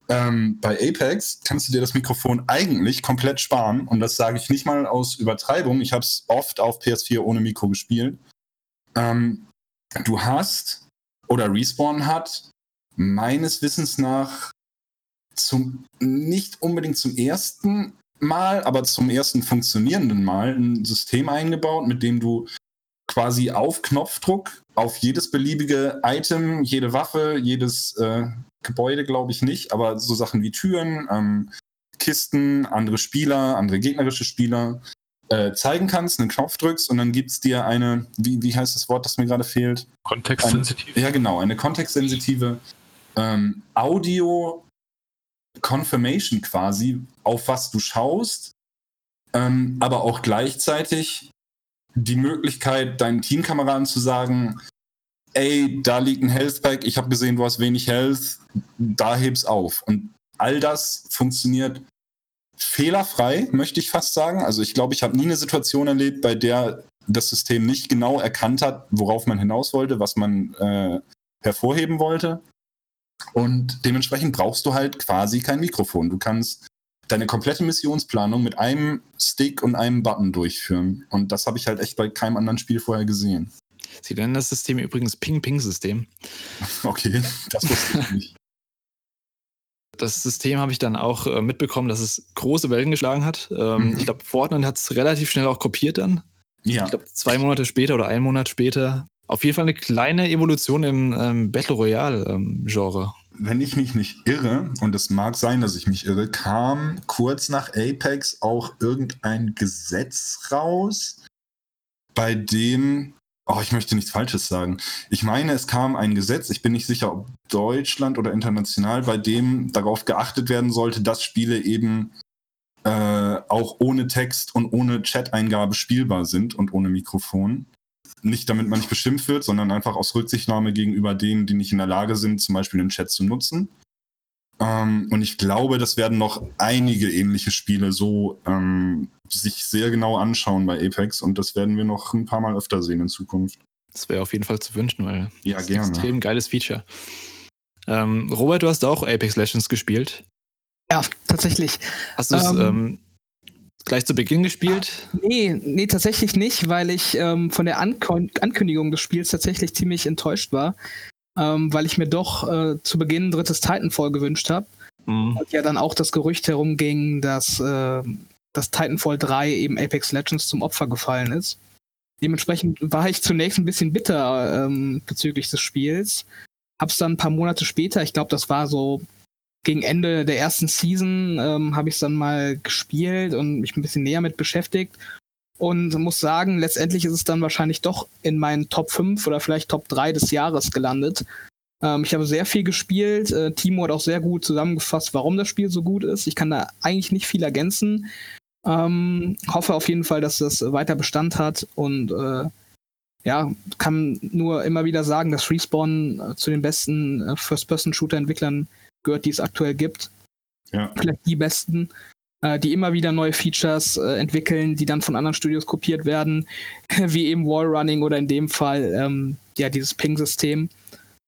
Ähm, bei Apex kannst du dir das Mikrofon eigentlich komplett sparen und das sage ich nicht mal aus Übertreibung. Ich habe es oft auf PS4 ohne Mikro gespielt. Ähm, du hast oder Respawn hat meines Wissens nach zum, nicht unbedingt zum ersten Mal, aber zum ersten funktionierenden Mal ein System eingebaut, mit dem du quasi auf Knopfdruck auf jedes beliebige Item, jede Waffe, jedes äh, Gebäude, glaube ich nicht, aber so Sachen wie Türen, ähm, Kisten, andere Spieler, andere gegnerische Spieler äh, zeigen kannst, einen Knopf drückst und dann gibt es dir eine, wie, wie heißt das Wort, das mir gerade fehlt?
Kontextsensitiv.
ja, genau, eine kontextsensitive ähm, Audio Confirmation quasi, auf was du schaust, ähm, aber auch gleichzeitig die Möglichkeit, deinen Teamkameraden zu sagen, ey, da liegt ein Health Pack, ich habe gesehen, du hast wenig Health, da heb's auf. Und all das funktioniert fehlerfrei, möchte ich fast sagen. Also ich glaube, ich habe nie eine Situation erlebt, bei der das System nicht genau erkannt hat, worauf man hinaus wollte, was man äh, hervorheben wollte. Und dementsprechend brauchst du halt quasi kein Mikrofon. Du kannst deine komplette Missionsplanung mit einem Stick und einem Button durchführen. Und das habe ich halt echt bei keinem anderen Spiel vorher gesehen.
Sie nennen das System übrigens Ping-Ping-System.
Okay, das wusste ich nicht.
Das System habe ich dann auch äh, mitbekommen, dass es große Wellen geschlagen hat. Ähm, mhm. Ich glaube, Fortnite hat es relativ schnell auch kopiert dann.
Ja.
Ich glaube, zwei Monate später oder einen Monat später auf jeden Fall eine kleine Evolution im ähm, Battle Royale-Genre. Ähm,
Wenn ich mich nicht irre, und es mag sein, dass ich mich irre, kam kurz nach Apex auch irgendein Gesetz raus, bei dem Oh, ich möchte nichts Falsches sagen. Ich meine, es kam ein Gesetz, ich bin nicht sicher, ob Deutschland oder international, bei dem darauf geachtet werden sollte, dass Spiele eben äh, auch ohne Text und ohne Chat-Eingabe spielbar sind und ohne Mikrofon. Nicht damit man nicht beschimpft wird, sondern einfach aus Rücksichtnahme gegenüber denen, die nicht in der Lage sind, zum Beispiel den Chat zu nutzen. Ähm, und ich glaube, das werden noch einige ähnliche Spiele so ähm, sich sehr genau anschauen bei Apex und das werden wir noch ein paar Mal öfter sehen in Zukunft.
Das wäre auf jeden Fall zu wünschen, weil
ja,
das ist
gerne.
ein extrem geiles Feature. Ähm, Robert, du hast auch Apex Legends gespielt.
Ja, tatsächlich.
Hast du es
Ähm,
ähm, gleich zu Beginn gespielt?
Nee, nee, tatsächlich nicht, weil ich ähm, von der Ankon Ankündigung des Spiels tatsächlich ziemlich enttäuscht war, ähm, weil ich mir doch äh, zu Beginn ein drittes Titanfall gewünscht habe.
Mhm.
Und ja dann auch das Gerücht herumging, dass, äh, dass Titanfall 3 eben Apex Legends zum Opfer gefallen ist. Dementsprechend war ich zunächst ein bisschen bitter ähm, bezüglich des Spiels. Hab's dann ein paar Monate später, ich glaube, das war so gegen Ende der ersten Season, ähm, habe ich es dann mal gespielt und mich ein bisschen näher mit beschäftigt. Und muss sagen, letztendlich ist es dann wahrscheinlich doch in meinen Top 5 oder vielleicht Top 3 des Jahres gelandet. Ähm, ich habe sehr viel gespielt. Äh, Timo hat auch sehr gut zusammengefasst, warum das Spiel so gut ist. Ich kann da eigentlich nicht viel ergänzen. Ähm, hoffe auf jeden Fall, dass das weiter Bestand hat und äh, ja, kann nur immer wieder sagen, dass Respawn äh, zu den besten äh, First-Person-Shooter-Entwicklern gehört, die es aktuell gibt.
Ja.
Vielleicht die besten, äh, die immer wieder neue Features äh, entwickeln, die dann von anderen Studios kopiert werden, wie eben Wallrunning oder in dem Fall ähm, ja dieses Ping-System.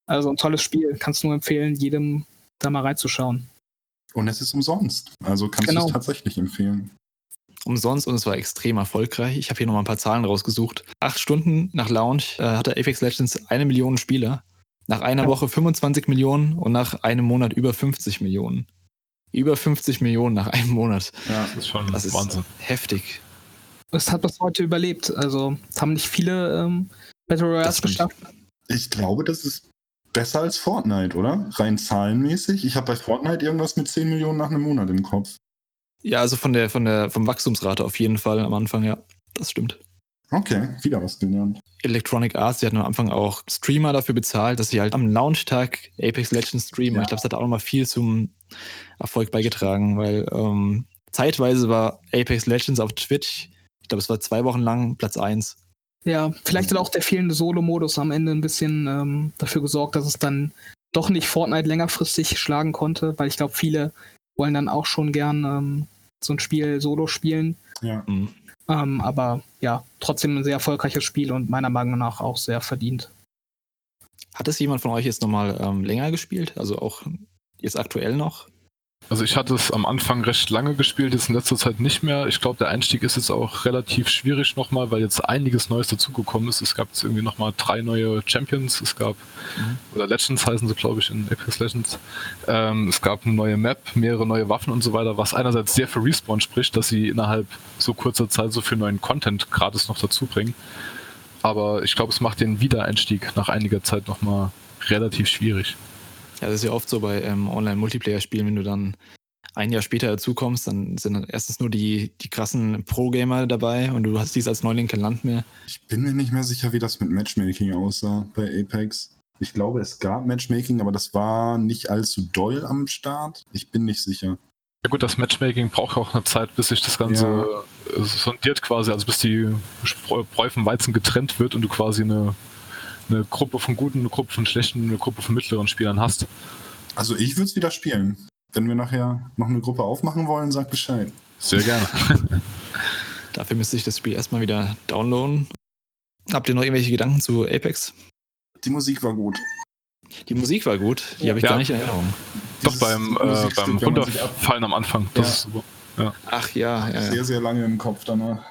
Also ein tolles Spiel, kannst nur empfehlen, jedem da mal reinzuschauen.
Und es ist umsonst. Also kannst
Genau.
du es tatsächlich empfehlen.
Umsonst und es war extrem erfolgreich. Ich habe hier nochmal ein paar Zahlen rausgesucht. Acht Stunden nach Launch äh, hatte Apex Legends eine Million Spieler. Nach einer Woche 25 Millionen und nach einem Monat über 50 Millionen. Über 50 Millionen nach einem Monat.
Ja,
Das ist schon
Das ist
Wahnsinn.
heftig.
Es hat bis heute überlebt. Also es haben nicht viele ähm, Battle
stimmt.
geschafft.
Ich glaube, das ist besser als Fortnite, oder? Rein zahlenmäßig. Ich habe bei Fortnite irgendwas mit 10 Millionen nach einem Monat im Kopf.
Ja, also von der, von der, vom Wachstumsrate auf jeden Fall am Anfang, ja. Das stimmt.
Okay, wieder was gelernt.
Electronic Arts, die hatten am Anfang auch Streamer dafür bezahlt, dass sie halt am Launchtag Apex Legends streamen.
Ja.
Ich glaube, das hat auch nochmal viel zum Erfolg beigetragen, weil ähm, zeitweise war Apex Legends auf Twitch, ich glaube, es war zwei Wochen lang Platz 1.
Ja, vielleicht hat auch der fehlende Solo-Modus am Ende ein bisschen ähm, dafür gesorgt, dass es dann doch nicht Fortnite längerfristig schlagen konnte, weil ich glaube, viele wollen dann auch schon gern ähm, so ein Spiel solo spielen.
Ja.
Mhm.
Ähm, aber ja, trotzdem ein sehr erfolgreiches Spiel und meiner Meinung nach auch sehr verdient.
Hat es jemand von euch jetzt nochmal ähm, länger gespielt? Also auch jetzt aktuell noch?
Also ich hatte es am Anfang recht lange gespielt, jetzt in letzter Zeit nicht mehr. Ich glaube, der Einstieg ist jetzt auch relativ schwierig nochmal, weil jetzt einiges Neues dazugekommen ist. Es gab jetzt irgendwie nochmal drei neue Champions. Es gab,
Mhm.
oder Legends heißen sie, glaube ich, in Apex Legends. Ähm, es gab eine neue Map, mehrere neue Waffen und so weiter, was einerseits sehr für Respawn spricht, dass sie innerhalb so kurzer Zeit so viel neuen Content gratis noch dazu bringen. Aber ich glaube, es macht den Wiedereinstieg nach einiger Zeit nochmal relativ schwierig.
Ja, das ist ja oft so bei ähm, Online-Multiplayer-Spielen, wenn du dann ein Jahr später dazukommst, dann sind dann erstens nur die, die krassen Pro-Gamer dabei und du hast dies als Neuling kein Land mehr.
Ich bin mir nicht mehr sicher, wie das mit Matchmaking aussah bei Apex. Ich glaube, es gab Matchmaking, aber das war nicht allzu doll am Start. Ich bin nicht sicher.
Ja gut, das Matchmaking braucht auch eine Zeit, bis sich das Ganze äh, sondiert quasi, also bis die Spreu vom Weizen getrennt wird und du quasi eine, eine Gruppe von guten, eine Gruppe von schlechten, eine Gruppe von mittleren Spielern hast.
Also ich würde es wieder spielen. Wenn wir nachher noch eine Gruppe aufmachen wollen, sag Bescheid.
Sehr gerne.
Dafür müsste ich das Spiel erstmal wieder downloaden. Habt ihr noch irgendwelche Gedanken zu Apex?
Die Musik war gut.
Die Musik war gut, die habe ich
Ja.
gar nicht in Erinnerung.
Doch
Dieses
beim, äh, beim Runterfallen am Anfang. Das
Ja.
ist super. Ja.
Ach ja, ja, ja.
Sehr, sehr lange im Kopf danach.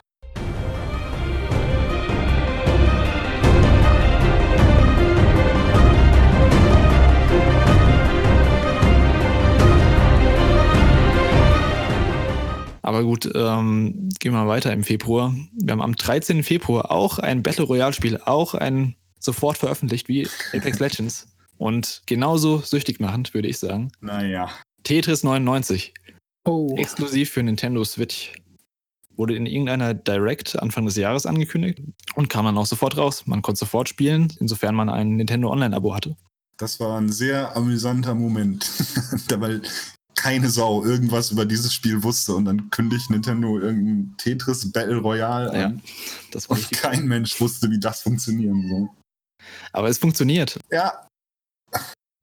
Aber gut, ähm, gehen wir mal weiter im Februar. Wir haben am 13. Februar auch ein Battle Royale-Spiel, auch ein sofort veröffentlicht wie Apex Legends. Und genauso süchtig machend, würde ich sagen.
Naja.
Tetris 99,
Oh,
exklusiv für Nintendo Switch. wurde in irgendeiner Direct Anfang des Jahres angekündigt und kam dann auch sofort raus. Man konnte sofort spielen, insofern man ein Nintendo Online-Abo hatte.
Das war ein sehr amüsanter Moment, weil keine Sau irgendwas über dieses Spiel wusste und dann kündigt Nintendo irgendein Tetris Battle Royale an.
Ja, das war
und kein Mensch wusste, wie das funktionieren soll.
Aber es funktioniert.
Ja.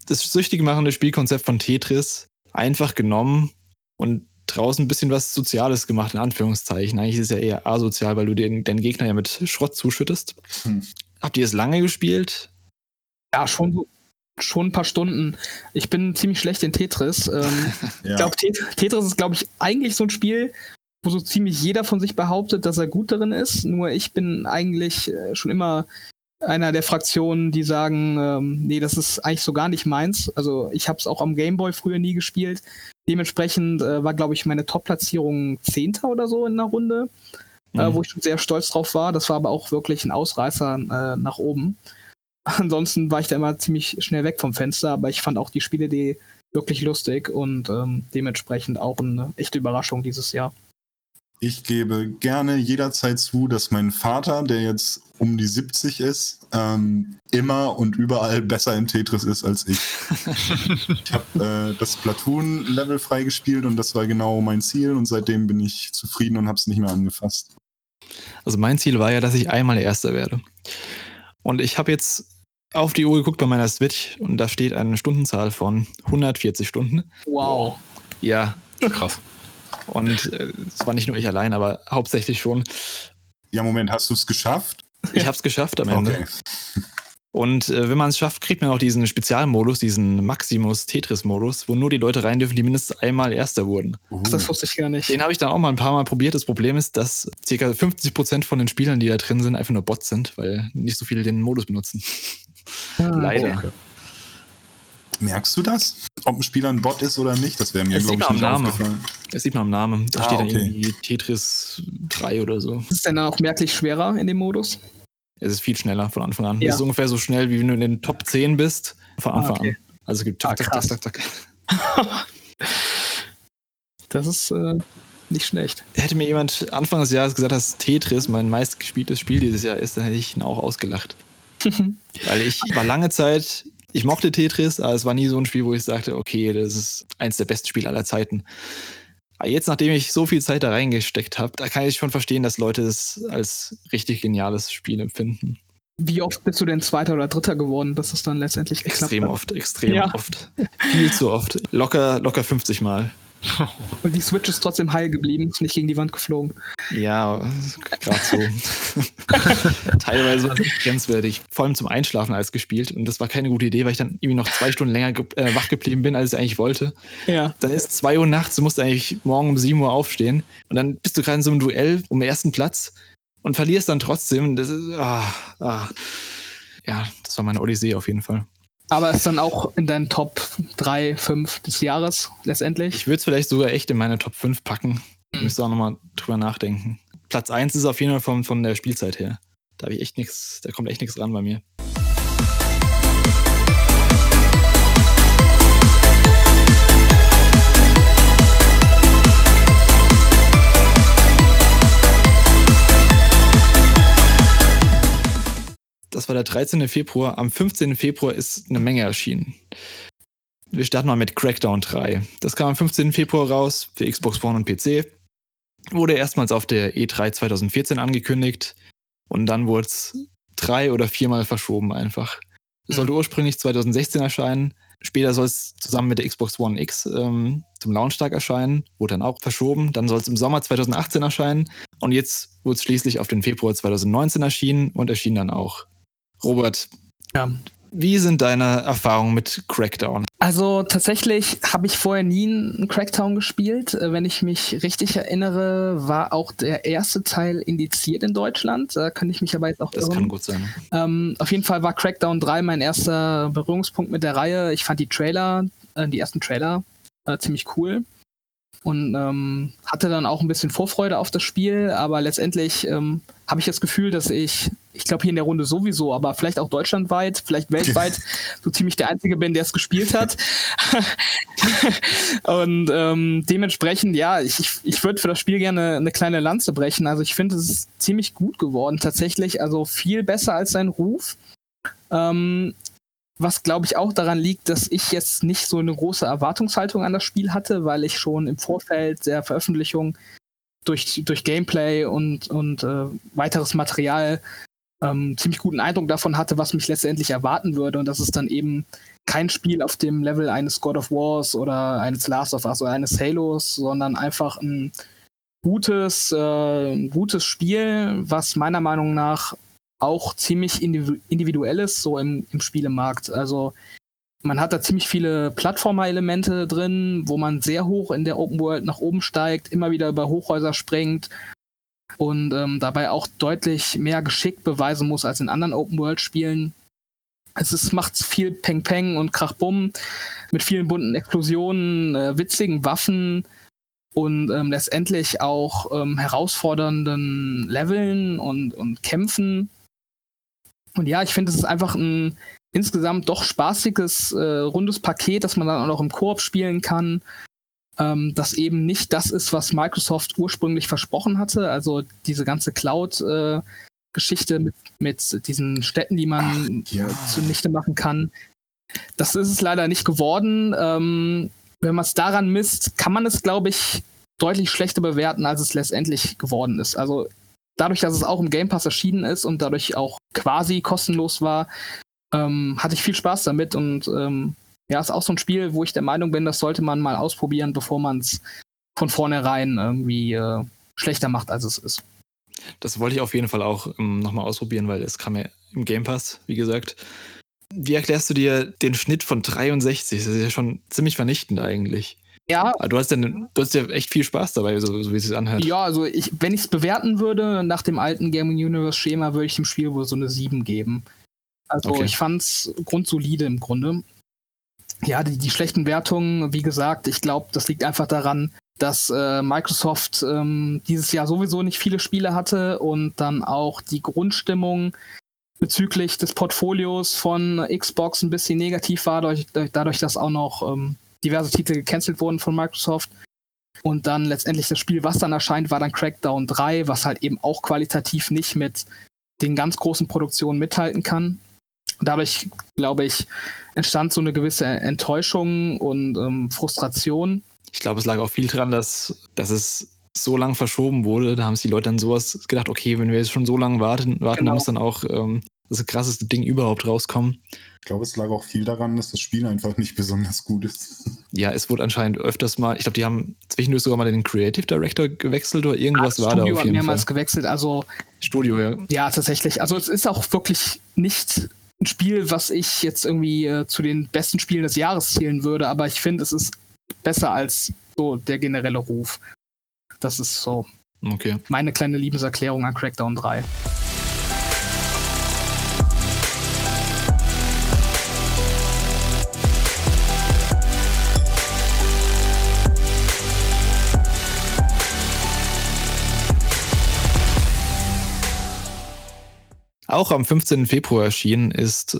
Das süchtig machende Spielkonzept von Tetris einfach genommen und draußen ein bisschen was Soziales gemacht, in Anführungszeichen. Eigentlich ist es ja eher asozial, weil du den, deinen Gegner ja mit Schrott zuschüttest.
Hm.
Habt ihr es lange gespielt?
Ja, schon so schon ein paar Stunden. Ich bin ziemlich schlecht in Tetris. Ähm, ja. Ich glaube, Tetris ist, glaube ich, eigentlich so ein Spiel, wo so ziemlich jeder von sich behauptet, dass er gut darin ist. Nur ich bin eigentlich äh, schon immer einer der Fraktionen, die sagen, ähm, nee, das ist eigentlich so gar nicht meins. Also ich habe es auch am Gameboy früher nie gespielt. Dementsprechend äh, war, glaube ich, meine Top-Platzierung Zehnter oder so in der Runde, äh, mhm. äh, wo ich schon sehr stolz drauf war. Das war aber auch wirklich ein Ausreißer äh, nach oben. Ansonsten war ich da immer ziemlich schnell weg vom Fenster, aber ich fand auch die Spielidee wirklich lustig und ähm, dementsprechend auch eine echte Überraschung dieses Jahr.
Ich gebe gerne jederzeit zu, dass mein Vater, der jetzt um die 70 ist, ähm, immer und überall besser in Tetris ist als ich. ich habe äh, das Platoon-Level freigespielt und das war genau mein Ziel und seitdem bin ich zufrieden und habe es nicht mehr angefasst.
Also mein Ziel war ja, dass ich einmal Erster werde. Und ich habe jetzt auf die Uhr geguckt bei meiner Switch und da steht eine Stundenzahl von 140 Stunden.
Wow.
Ja.
Krass.
Und es äh, war nicht nur ich allein, aber hauptsächlich schon.
Ja, Moment, hast du es geschafft?
Ich habe es geschafft am Ende. Okay. Und äh, wenn man es schafft, kriegt man auch diesen Spezialmodus, diesen Maximus Tetris-Modus, wo nur die Leute rein dürfen, die mindestens einmal Erster wurden.
Uh. Das wusste ich gar nicht.
Den habe ich dann auch mal ein paar Mal probiert. Das Problem ist, dass ca. 50% von den Spielern, die da drin sind, einfach nur Bots sind, weil nicht so viele den Modus benutzen. Ah, Leider. Okay.
Merkst du das? Ob ein Spieler ein Bot ist oder nicht? Das wäre mir, glaube ich, nicht
Name.
aufgefallen.
Das sieht man am Namen. Da ah, steht dann okay. irgendwie Tetris 3 oder so.
Ist es denn dann auch merklich schwerer in dem Modus?
Es ist viel schneller von Anfang an. Ja. Es ist ungefähr so schnell, wie wenn du in den Top 10 bist, von ah, Anfang ah, okay. an. Also es gibt
tak, ah, tak, tak, tak, tak. das ist äh, nicht schlecht.
Hätte mir jemand Anfang des Jahres gesagt, dass Tetris mein meistgespieltes Spiel dieses Jahr ist, dann hätte ich ihn auch ausgelacht. Weil ich war lange Zeit, ich mochte Tetris, aber es war nie so ein Spiel, wo ich sagte, okay, das ist eins der besten Spiele aller Zeiten. Aber jetzt, nachdem ich so viel Zeit da reingesteckt habe, da kann ich schon verstehen, dass Leute es als richtig geniales Spiel empfinden.
Wie oft bist du denn Zweiter oder Dritter geworden, bis es dann letztendlich
Extrem oft, extrem ja. oft. Viel zu oft. Locker, locker 50 Mal.
Und die Switch ist trotzdem heil geblieben, ist nicht gegen die Wand geflogen.
Ja, gerade so. Teilweise war es grenzwertig. Vor allem zum Einschlafen als gespielt. Und das war keine gute Idee, weil ich dann irgendwie noch zwei Stunden länger ge äh, wach geblieben bin, als ich eigentlich wollte.
Ja.
Dann ist zwei Uhr nachts, du musst eigentlich morgen um sieben Uhr aufstehen. Und dann bist du gerade in so einem Duell um den ersten Platz und verlierst dann trotzdem. Das ist, ah, ah. Ja, das war meine Odyssee auf jeden Fall.
Aber ist dann auch in deinen Top 3, 5 des Jahres letztendlich?
Ich würde es vielleicht sogar echt in meine Top 5 packen. Ich mhm. müsste auch nochmal drüber nachdenken. Platz 1 ist auf jeden Fall von, von der Spielzeit her. Da habe ich echt nichts, da kommt echt nichts ran bei mir. Das war der 13. Februar. Am 15. Februar ist eine Menge erschienen. Wir starten mal mit Crackdown 3. Das kam am 15. Februar raus für Xbox One und PC. Wurde erstmals auf der E3 2014 angekündigt und dann wurde es drei oder viermal verschoben einfach. Es sollte mhm. ursprünglich 2016 erscheinen. Später soll es zusammen mit der Xbox One X ähm, zum Launchtag erscheinen, wurde dann auch verschoben. Dann soll es im Sommer 2018 erscheinen und jetzt wurde es schließlich auf den Februar 2019 erschienen und erschien dann auch. Robert, ja. wie sind deine Erfahrungen mit Crackdown?
Also tatsächlich habe ich vorher nie einen Crackdown gespielt. Äh, wenn ich mich richtig erinnere, war auch der erste Teil indiziert in Deutschland. Da kann ich mich aber jetzt auch
Das irren. kann gut sein.
Ähm, auf jeden Fall war Crackdown 3 mein erster Berührungspunkt mit der Reihe. Ich fand die Trailer, äh, die ersten Trailer äh, ziemlich cool und ähm, hatte dann auch ein bisschen Vorfreude auf das Spiel, aber letztendlich ähm, habe ich das Gefühl, dass ich ich glaube hier in der Runde sowieso, aber vielleicht auch deutschlandweit, vielleicht weltweit so ziemlich der Einzige bin, der es gespielt hat. und ähm, dementsprechend, ja, ich, ich würde für das Spiel gerne eine kleine Lanze brechen. Also ich finde, es ist ziemlich gut geworden tatsächlich, also viel besser als sein Ruf. Ähm, was glaube ich auch daran liegt, dass ich jetzt nicht so eine große Erwartungshaltung an das Spiel hatte, weil ich schon im Vorfeld der Veröffentlichung durch, durch Gameplay und, und äh, weiteres Material ähm, ziemlich guten Eindruck davon hatte, was mich letztendlich erwarten würde. Und das ist dann eben kein Spiel auf dem Level eines God of Wars oder eines Last of Us oder eines Halos, sondern einfach ein gutes, äh, gutes Spiel, was meiner Meinung nach auch ziemlich individuell ist, so im, im Spielemarkt. Also man hat da ziemlich viele Plattformer-Elemente drin, wo man sehr hoch in der Open World nach oben steigt, immer wieder über Hochhäuser springt und ähm, dabei auch deutlich mehr Geschick beweisen muss als in anderen Open-World-Spielen. Es macht viel Peng-Peng und Krach-Bumm mit vielen bunten Explosionen, äh, witzigen Waffen und ähm, letztendlich auch ähm, herausfordernden Leveln und, und Kämpfen. Und ja, ich finde, es ist einfach ein insgesamt doch spaßiges, äh, rundes Paket, das man dann auch noch im Koop spielen kann ähm, das eben nicht das ist, was Microsoft ursprünglich versprochen hatte. Also diese ganze Cloud-Geschichte äh, mit, mit diesen Städten, die man Ach, ja. zunichte machen kann. Das ist es leider nicht geworden. Ähm, wenn man es daran misst, kann man es, glaube ich, deutlich schlechter bewerten, als es letztendlich geworden ist. Also dadurch, dass es auch im Game Pass erschienen ist und dadurch auch quasi kostenlos war, ähm, hatte ich viel Spaß damit und ähm, ja, ist auch so ein Spiel, wo ich der Meinung bin, das sollte man mal ausprobieren, bevor man es von vornherein irgendwie äh, schlechter macht, als es ist.
Das wollte ich auf jeden Fall auch ähm, nochmal ausprobieren, weil es kam ja im Game Pass, wie gesagt. Wie erklärst du dir den Schnitt von 63? Das ist ja schon ziemlich vernichtend eigentlich.
Ja.
du hast, ja, du hast ja echt viel Spaß dabei, so, so wie es sich anhört.
Ja, also ich, wenn ich es bewerten würde, nach dem alten Gaming Universe Schema, würde ich dem Spiel wohl so eine 7 geben. Also okay. ich fand es grundsolide im Grunde. Ja, die, die schlechten Wertungen, wie gesagt, ich glaube, das liegt einfach daran, dass äh, Microsoft ähm, dieses Jahr sowieso nicht viele Spiele hatte und dann auch die Grundstimmung bezüglich des Portfolios von Xbox ein bisschen negativ war, dadurch, dadurch dass auch noch ähm, diverse Titel gecancelt wurden von Microsoft. Und dann letztendlich das Spiel, was dann erscheint, war dann Crackdown 3, was halt eben auch qualitativ nicht mit den ganz großen Produktionen mithalten kann. Dadurch, glaube ich, entstand so eine gewisse Enttäuschung und ähm, Frustration.
Ich glaube, es lag auch viel dran, dass, dass es so lange verschoben wurde. Da haben sich die Leute dann sowas gedacht, okay, wenn wir jetzt schon so lange warten, warten genau. dann muss dann auch ähm, das krasseste Ding überhaupt rauskommen.
Ich glaube, es lag auch viel daran, dass das Spiel einfach nicht besonders gut ist.
Ja, es wurde anscheinend öfters mal, ich glaube, die haben zwischendurch sogar mal den Creative Director gewechselt oder irgendwas ah, war
Studio
da auf jeden
hat mehrmals Fall. gewechselt, also
Studio, ja.
Ja, tatsächlich. Also es ist auch wirklich nicht ein Spiel, was ich jetzt irgendwie äh, zu den besten Spielen des Jahres zählen würde, aber ich finde, es ist besser als so der generelle Ruf. Das ist so
okay.
meine kleine Liebeserklärung an Crackdown 3.
Auch am 15. Februar erschienen ist,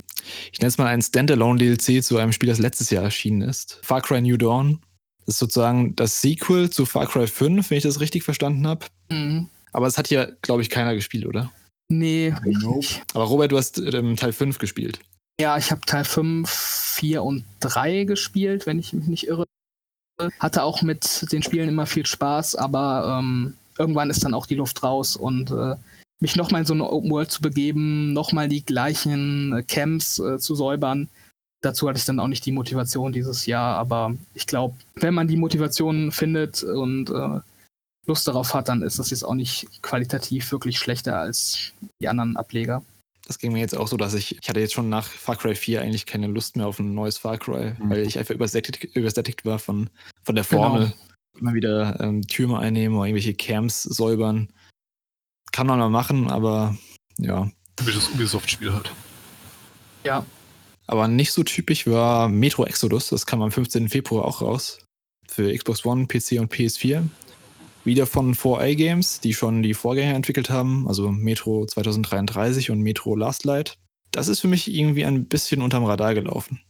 ich nenne es mal ein Standalone-DLC zu einem Spiel, das letztes Jahr erschienen ist. Far Cry New Dawn. Das ist sozusagen das Sequel zu Far Cry 5, wenn ich das richtig verstanden habe. Mhm. Aber es hat ja, glaube ich, keiner gespielt, oder?
Nee.
Nope. Aber Robert, du hast ähm, Teil 5 gespielt.
Ja, ich habe Teil 5, 4 und 3 gespielt, wenn ich mich nicht irre. Hatte auch mit den Spielen immer viel Spaß, aber ähm, irgendwann ist dann auch die Luft raus und äh, mich nochmal in so eine Open World zu begeben, nochmal die gleichen äh, Camps äh, zu säubern. Dazu hatte ich dann auch nicht die Motivation dieses Jahr, aber ich glaube, wenn man die Motivation findet und äh, Lust darauf hat, dann ist das jetzt auch nicht qualitativ wirklich schlechter als die anderen Ableger.
Das ging mir jetzt auch so, dass ich, ich hatte jetzt schon nach Far Cry 4 eigentlich keine Lust mehr auf ein neues Far Cry, mhm. weil ich einfach übersättigt, übersättigt war von, von der Formel. Genau. Immer wieder ähm, Türme einnehmen oder irgendwelche Camps säubern kann man mal machen, aber ja.
Typisches Ubisoft-Spiel halt.
Ja.
Aber nicht so typisch war Metro Exodus, das kam am 15. Februar auch raus. Für Xbox One, PC und PS4. Wieder von 4A Games, die schon die Vorgänger entwickelt haben, also Metro 2033 und Metro Last Light. Das ist für mich irgendwie ein bisschen unterm Radar gelaufen.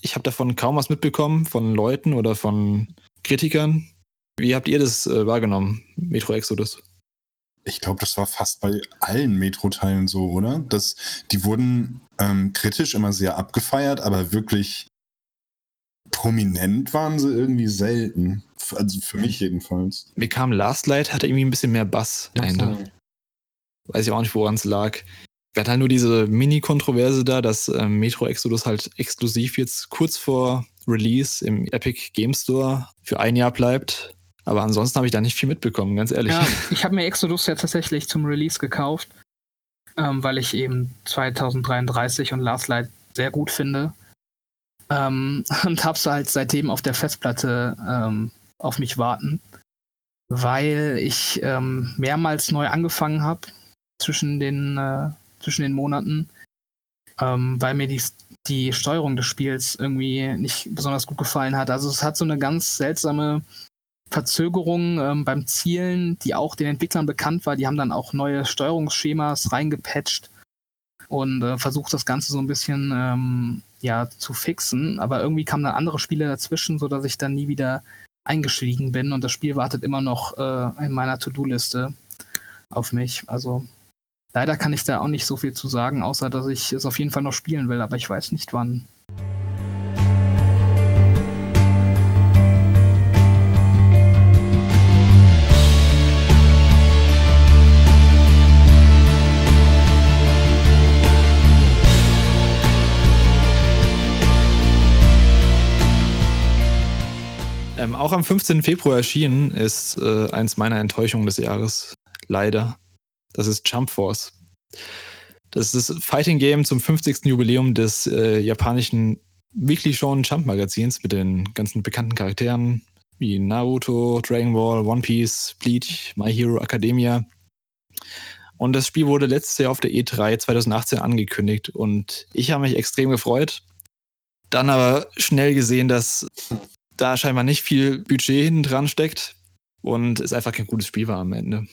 Ich habe davon kaum was mitbekommen von Leuten oder von Kritikern. Wie habt ihr das äh, wahrgenommen, Metro Exodus?
Ich glaube, das war fast bei allen Metro-Teilen so, oder? Das, die wurden ähm, kritisch immer sehr abgefeiert, aber wirklich prominent waren sie irgendwie selten. Also für mich jedenfalls.
Mir kam Last Light, hatte irgendwie ein bisschen mehr Bass dahinter. Weiß ich auch nicht, woran es lag. Wir hatten halt nur diese Mini-Kontroverse da, dass ähm, Metro Exodus halt exklusiv jetzt kurz vor Release im Epic Game Store für ein Jahr bleibt. Aber ansonsten habe ich da nicht viel mitbekommen, ganz ehrlich.
Ja, ich habe mir Exodus ja tatsächlich zum Release gekauft, ähm, weil ich eben 2033 und Last Light sehr gut finde. Ähm, und hab's halt seitdem auf der Festplatte ähm, auf mich warten, weil ich ähm, mehrmals neu angefangen habe zwischen den äh, zwischen den Monaten, ähm, weil mir die, die Steuerung des Spiels irgendwie nicht besonders gut gefallen hat. Also es hat so eine ganz seltsame Verzögerung ähm, beim Zielen, die auch den Entwicklern bekannt war. Die haben dann auch neue Steuerungsschemas reingepatcht und äh, versucht das Ganze so ein bisschen ähm, ja, zu fixen. Aber irgendwie kamen dann andere Spiele dazwischen, sodass ich dann nie wieder eingestiegen bin und das Spiel wartet immer noch äh, in meiner To-Do-Liste auf mich. Also leider kann ich da auch nicht so viel zu sagen, außer dass ich es auf jeden Fall noch spielen will, aber ich weiß nicht wann.
Ähm, auch am 15. Februar erschienen ist äh, eins meiner Enttäuschungen des Jahres. Leider. Das ist Jump Force. Das ist das Fighting Game zum 50. Jubiläum des äh, japanischen Weekly Shonen Jump Magazins mit den ganzen bekannten Charakteren wie Naruto, Dragon Ball, One Piece, Bleach, My Hero Academia. Und das Spiel wurde letztes Jahr auf der E3 2018 angekündigt und ich habe mich extrem gefreut. Dann aber schnell gesehen, dass da scheinbar nicht viel Budget hinten dran steckt und es einfach kein gutes Spiel war am Ende.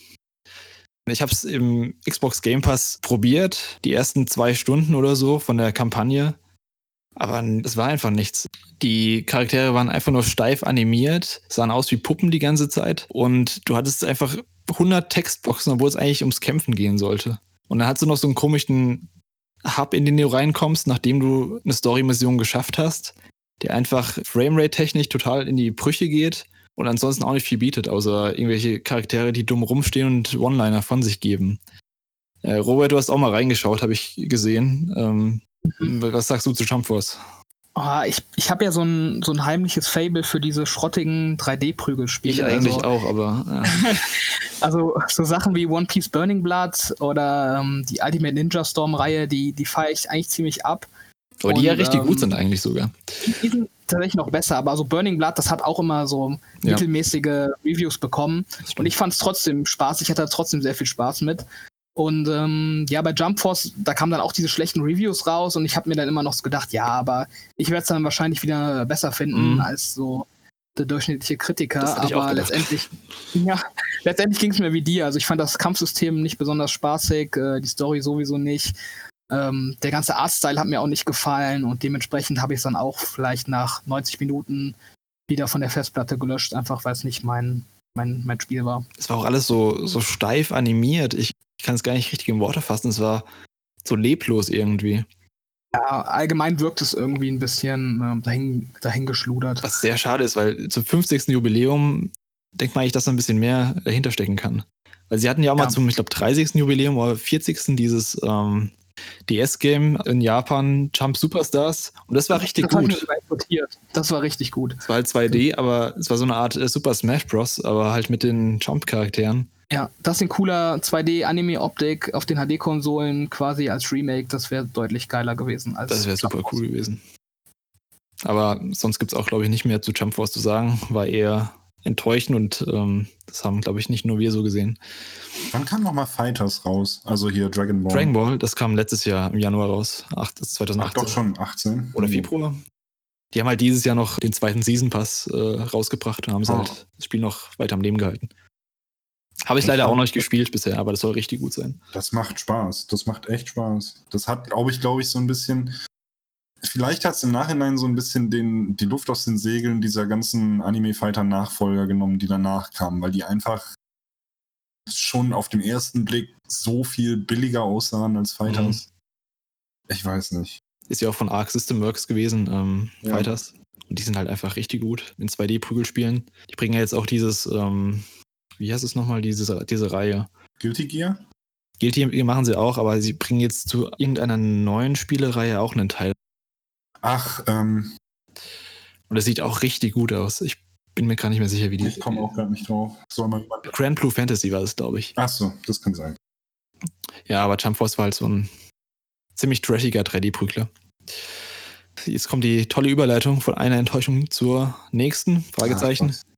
Ich habe es im Xbox Game Pass probiert, die ersten zwei Stunden oder so von der Kampagne. Aber es war einfach nichts. Die Charaktere waren einfach nur steif animiert, sahen aus wie Puppen die ganze Zeit. Und du hattest einfach 100 Textboxen, obwohl es eigentlich ums Kämpfen gehen sollte. Und dann hast du noch so einen komischen Hub, in den du reinkommst, nachdem du eine Story-Mission geschafft hast, der einfach Framerate-technisch total in die Brüche geht und ansonsten auch nicht viel bietet, außer irgendwelche Charaktere, die dumm rumstehen und One-Liner von sich geben. Äh, Robert, du hast auch mal reingeschaut, habe ich gesehen. Ähm, mhm. Was sagst du zu Jump Force?
Oh, ich ich habe ja so ein, so ein heimliches Fable für diese schrottigen 3D-Prügelspiele.
Ich eigentlich also, auch, aber. Ja.
also so Sachen wie One Piece Burning Blood oder ähm, die Ultimate Ninja Storm-Reihe, die, die feiere ich eigentlich ziemlich ab.
Aber die ja richtig ähm, gut sind eigentlich sogar.
Die sind tatsächlich noch besser, aber so Burning Blood, das hat auch immer so ja. mittelmäßige Reviews bekommen. Und ich fand es trotzdem Spaß. Ich hatte trotzdem sehr viel Spaß mit. Und ähm, ja, bei Jump Force, da kamen dann auch diese schlechten Reviews raus und ich habe mir dann immer noch so gedacht, ja, aber ich werde es dann wahrscheinlich wieder besser finden mm. als so der durchschnittliche Kritiker. Aber letztendlich, ja, letztendlich ging es mir wie dir. Also ich fand das Kampfsystem nicht besonders spaßig, äh, die Story sowieso nicht. Ähm, der ganze Artstyle hat mir auch nicht gefallen und dementsprechend habe ich es dann auch vielleicht nach 90 Minuten wieder von der Festplatte gelöscht, einfach weil es nicht mein, mein, mein Spiel war.
Es war auch alles so, so steif animiert. Ich, ich kann es gar nicht richtig in Worte fassen. Es war so leblos irgendwie.
Ja, allgemein wirkt es irgendwie ein bisschen äh, dahin, dahingeschludert.
Was sehr schade ist, weil zum 50. Jubiläum denkt man eigentlich, dass da ein bisschen mehr dahinter stecken kann. Weil sie hatten ja auch ja. mal zum, ich glaube, 30. Jubiläum oder 40. dieses ähm, DS-Game in Japan, Jump Superstars. Und das war richtig das gut.
Das war richtig gut.
Es war halt 2D, aber es war so eine Art äh, Super Smash Bros., aber halt mit den Jump-Charakteren.
Ja, das ist ein cooler 2D-Anime-Optik auf den HD-Konsolen quasi als Remake. Das wäre deutlich geiler gewesen. Als
das wäre super cool gewesen. Aber sonst gibt es auch, glaube ich, nicht mehr zu Jump Force zu sagen. War eher enttäuschend und ähm, das haben, glaube ich, nicht nur wir so gesehen.
Wann kam nochmal Fighters raus? Also hier Dragon Ball.
Dragon Ball, das kam letztes Jahr im Januar raus. Ach, das ist 2018.
Ach, doch schon 18.
Oder Februar. Die haben halt dieses Jahr noch den zweiten Season Pass äh, rausgebracht und haben oh. halt das Spiel noch weiter am Leben gehalten. Habe ich leider auch noch nicht gespielt bisher, aber das soll richtig gut sein.
Das macht Spaß. Das macht echt Spaß. Das hat, glaube ich, glaube ich, so ein bisschen. Vielleicht hat es im Nachhinein so ein bisschen den, die Luft aus den Segeln dieser ganzen Anime-Fighter-Nachfolger genommen, die danach kamen, weil die einfach schon auf den ersten Blick so viel billiger aussahen als Fighters. Ich weiß nicht.
Ist ja auch von Arc System Works gewesen, ähm,
Ja.
Fighters. Und die sind halt einfach richtig gut in 2D-Prügelspielen. Die bringen ja jetzt auch dieses, ähm, wie heißt es nochmal, diese, diese Reihe.
Guilty Gear?
Guilty machen sie auch, aber sie bringen jetzt zu irgendeiner neuen Spielereihe auch einen Teil.
Ach, ähm,
Und das sieht auch richtig gut aus. Ich bin mir gar nicht mehr sicher, wie die.
ich komme auch gerade nicht drauf. Soll jemand.
Grand Blue Fantasy war das, glaube ich.
Ach so, das kann sein.
Ja, aber Jump Force war halt so ein ziemlich trashiger 3D-Prügler. Jetzt kommt die tolle Überleitung von einer Enttäuschung zur nächsten. Fragezeichen.
Ach,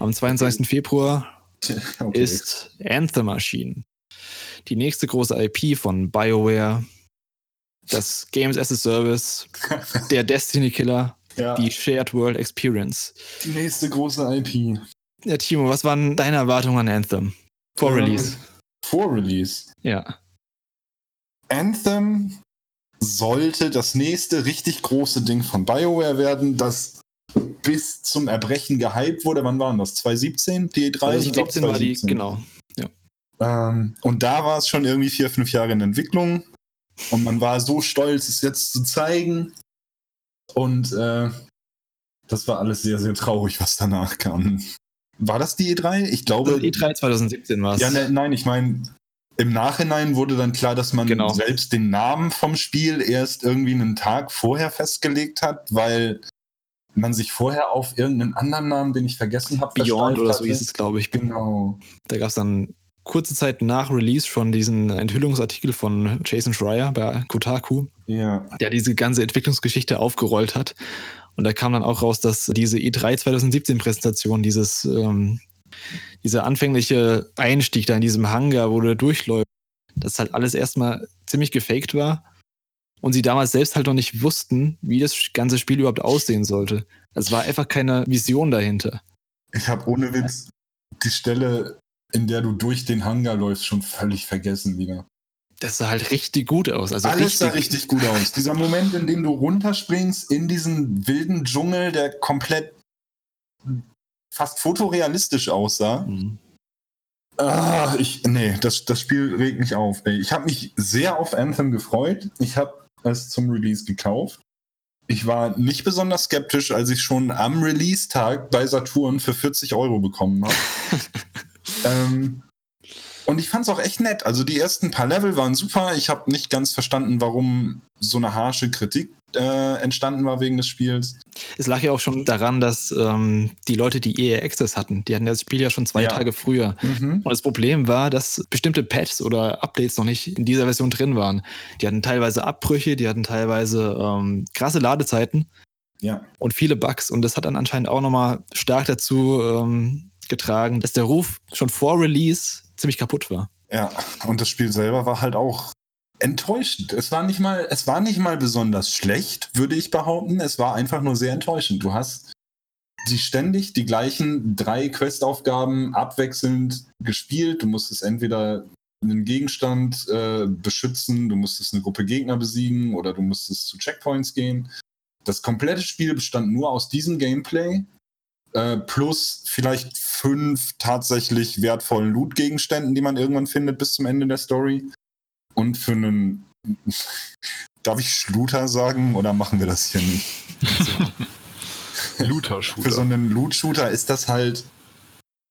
Am 22. Februar.
Okay.
ist Anthem erschienen. Die nächste große IP von BioWare. Das Games as a Service, der Destiny Killer,
ja,
die Shared World Experience.
die nächste große IP.
Ja, Timo, was waren deine Erwartungen an Anthem? Vor
Ähm,
Release.
Vor Release.
Ja.
Anthem sollte das nächste richtig große Ding von BioWare werden, das bis zum Erbrechen gehypt wurde. Wann waren das? 2017? Die E3? Ich glaub,
2017 war die,
2017.
genau.
Ähm, und da war es schon irgendwie vier, fünf Jahre in Entwicklung. Und man war so stolz, es jetzt zu zeigen. Und äh, das war alles sehr, sehr traurig, was danach kam. War das die E3? Ich glaube.
E3 2017 war es.
Ja, ne, nein, ich meine, im Nachhinein wurde dann klar, dass man
Genau.
selbst den Namen vom Spiel erst irgendwie einen Tag vorher festgelegt hat, weil man sich vorher auf irgendeinen anderen Namen, den ich vergessen habe,
Beyond oder so hieß es, glaube ich.
Genau.
Da gab es dann kurze Zeit nach Release schon diesen Enthüllungsartikel von Jason Schreier bei Kotaku,
Ja.
der diese ganze Entwicklungsgeschichte aufgerollt hat. Und da kam dann auch raus, dass diese E E3 2017 Präsentation, dieses, ähm, dieser anfängliche Einstieg da in diesem Hangar, wo du durchläufst, das halt alles erstmal ziemlich gefaked war. Und sie damals selbst halt noch nicht wussten, wie das ganze Spiel überhaupt aussehen sollte. Es war einfach keine Vision dahinter.
Ich habe ohne Witz die Stelle, in der du durch den Hangar läufst, schon völlig vergessen wieder.
Das sah halt richtig gut aus. Also
Alles sah richtig gut aus. Dieser Moment, in dem du runterspringst in diesen wilden Dschungel, der komplett fast fotorealistisch aussah.
Mhm.
Ah, ich, nee, das, das Spiel regt mich auf. Ey. Ich habe mich sehr auf Anthem gefreut. Ich habe es zum Release gekauft. Ich war nicht besonders skeptisch, als ich schon am Release-Tag bei Saturn für 40 Euro bekommen habe. ähm, und ich fand es auch echt nett. Also die ersten paar Level waren super. Ich habe nicht ganz verstanden, warum so eine harsche Kritik äh, entstanden war wegen des Spiels.
Es lag ja auch schon daran, dass ähm, die Leute, die EA Access hatten, die hatten das Spiel ja schon zwei
Ja.
Tage früher.
Mhm.
Und das Problem war, dass bestimmte Patches oder Updates noch nicht in dieser Version drin waren. Die hatten teilweise Abbrüche, die hatten teilweise ähm, krasse Ladezeiten
Ja.
und viele Bugs. Und das hat dann anscheinend auch nochmal stark dazu ähm, getragen, dass der Ruf schon vor Release ziemlich kaputt war.
Ja, und das Spiel selber war halt auch enttäuschend. Es war nicht mal, es war nicht mal besonders schlecht, würde ich behaupten. Es war einfach nur sehr enttäuschend. Du hast die ständig die gleichen drei Questaufgaben abwechselnd gespielt. Du musstest entweder einen Gegenstand äh, beschützen, du musstest eine Gruppe Gegner besiegen oder du musstest zu Checkpoints gehen. Das komplette Spiel bestand nur aus diesem Gameplay äh, plus vielleicht fünf tatsächlich wertvollen Loot-Gegenständen, die man irgendwann findet bis zum Ende der Story. Und für einen. Darf ich Schluter sagen oder machen wir das hier nicht? Für so
Looter-Shooter.
einen Loot-Shooter ist das halt.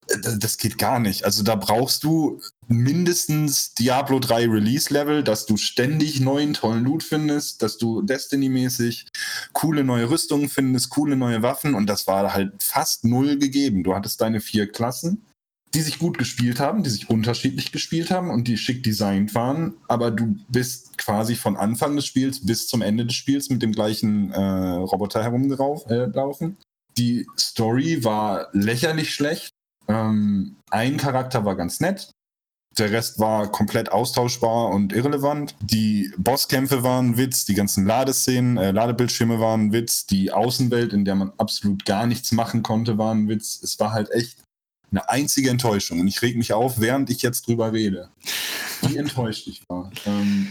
äh, Das geht gar nicht. Also da brauchst du mindestens Diablo 3 Release-Level, dass du ständig neuen tollen Loot findest, dass du Destiny-mäßig coole neue Rüstungen findest, coole neue Waffen und das war halt fast null gegeben. Du hattest deine vier Klassen, die sich gut gespielt haben, die sich unterschiedlich gespielt haben und die schick designt waren, aber du bist quasi von Anfang des Spiels bis zum Ende des Spiels mit dem gleichen äh, Roboter herumgelaufen. Äh, die Story war lächerlich schlecht. Ähm, ein Charakter war ganz nett, der Rest war komplett austauschbar und irrelevant. Die Bosskämpfe waren Witz, die ganzen Ladeszenen, äh, Ladebildschirme waren Witz, die Außenwelt, in der man absolut gar nichts machen konnte, war ein Witz. Es war halt echt eine einzige Enttäuschung. Und ich reg mich auf, während ich jetzt drüber rede. Wie enttäuscht ich war. Ähm,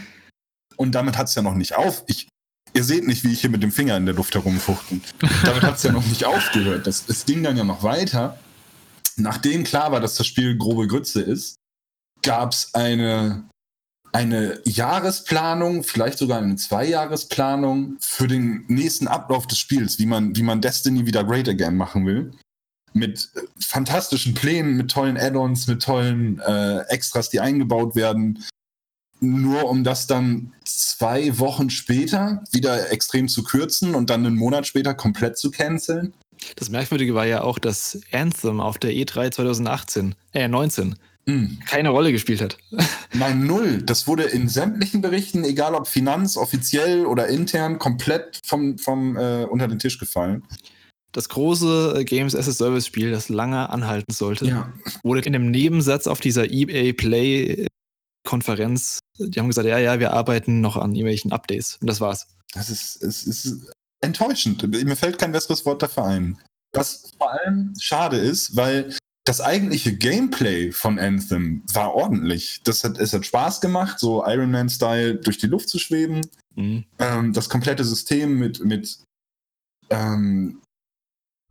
und damit hat es ja noch nicht auf. Ich, ihr seht nicht, wie ich hier mit dem Finger in der Luft herumfuchten. damit hat es ja noch nicht aufgehört. Das, es ging dann ja noch weiter. Nachdem klar war, dass das Spiel grobe Grütze ist, gab es eine, eine Jahresplanung, vielleicht sogar eine Zweijahresplanung für den nächsten Ablauf des Spiels, wie man, wie man Destiny wieder great again machen will. Mit äh, fantastischen Plänen, mit tollen Add-ons, mit tollen äh, Extras, die eingebaut werden. Nur um das dann zwei Wochen später wieder extrem zu kürzen und dann einen Monat später komplett zu canceln.
Das Merkwürdige war ja auch, dass Anthem auf der E3 2018, äh 19,
Hm.
keine Rolle gespielt hat.
Nein, null. Das wurde in sämtlichen Berichten, egal ob Finanz, offiziell oder intern, komplett vom, vom äh, unter den Tisch gefallen.
Das große äh, Games as a Service Spiel, das lange anhalten sollte,
Ja.
wurde in einem Nebensatz auf dieser EA Play Konferenz, die haben gesagt, ja, ja, wir arbeiten noch an irgendwelchen Updates. Und das war's.
Das ist, es ist enttäuschend. Mir fällt kein besseres Wort dafür ein. Was vor allem schade ist, weil das eigentliche Gameplay von Anthem war ordentlich. Das hat, es hat Spaß gemacht, so Iron Man-Style durch die Luft zu schweben.
Mhm.
Ähm, das komplette System mit, mit ähm,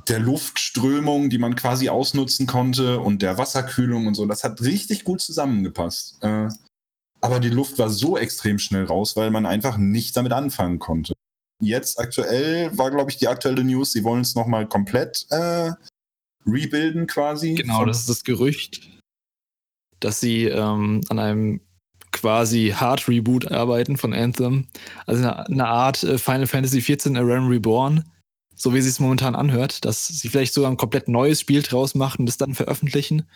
der Luftströmung, die man quasi ausnutzen konnte und der Wasserkühlung und so, das hat richtig gut zusammengepasst. Äh, aber die Luft war so extrem schnell raus, weil man einfach nichts damit anfangen konnte. Jetzt aktuell war, glaube ich, die aktuelle News, sie wollen es nochmal komplett äh, rebuilden quasi.
Genau, das ist das Gerücht, dass sie ähm, an einem quasi Hard Reboot arbeiten von Anthem. Also eine, eine Art äh, Final Fantasy XIV A Realm Reborn, so wie sie es momentan anhört, dass sie vielleicht sogar ein komplett neues Spiel draus machen und das dann veröffentlichen.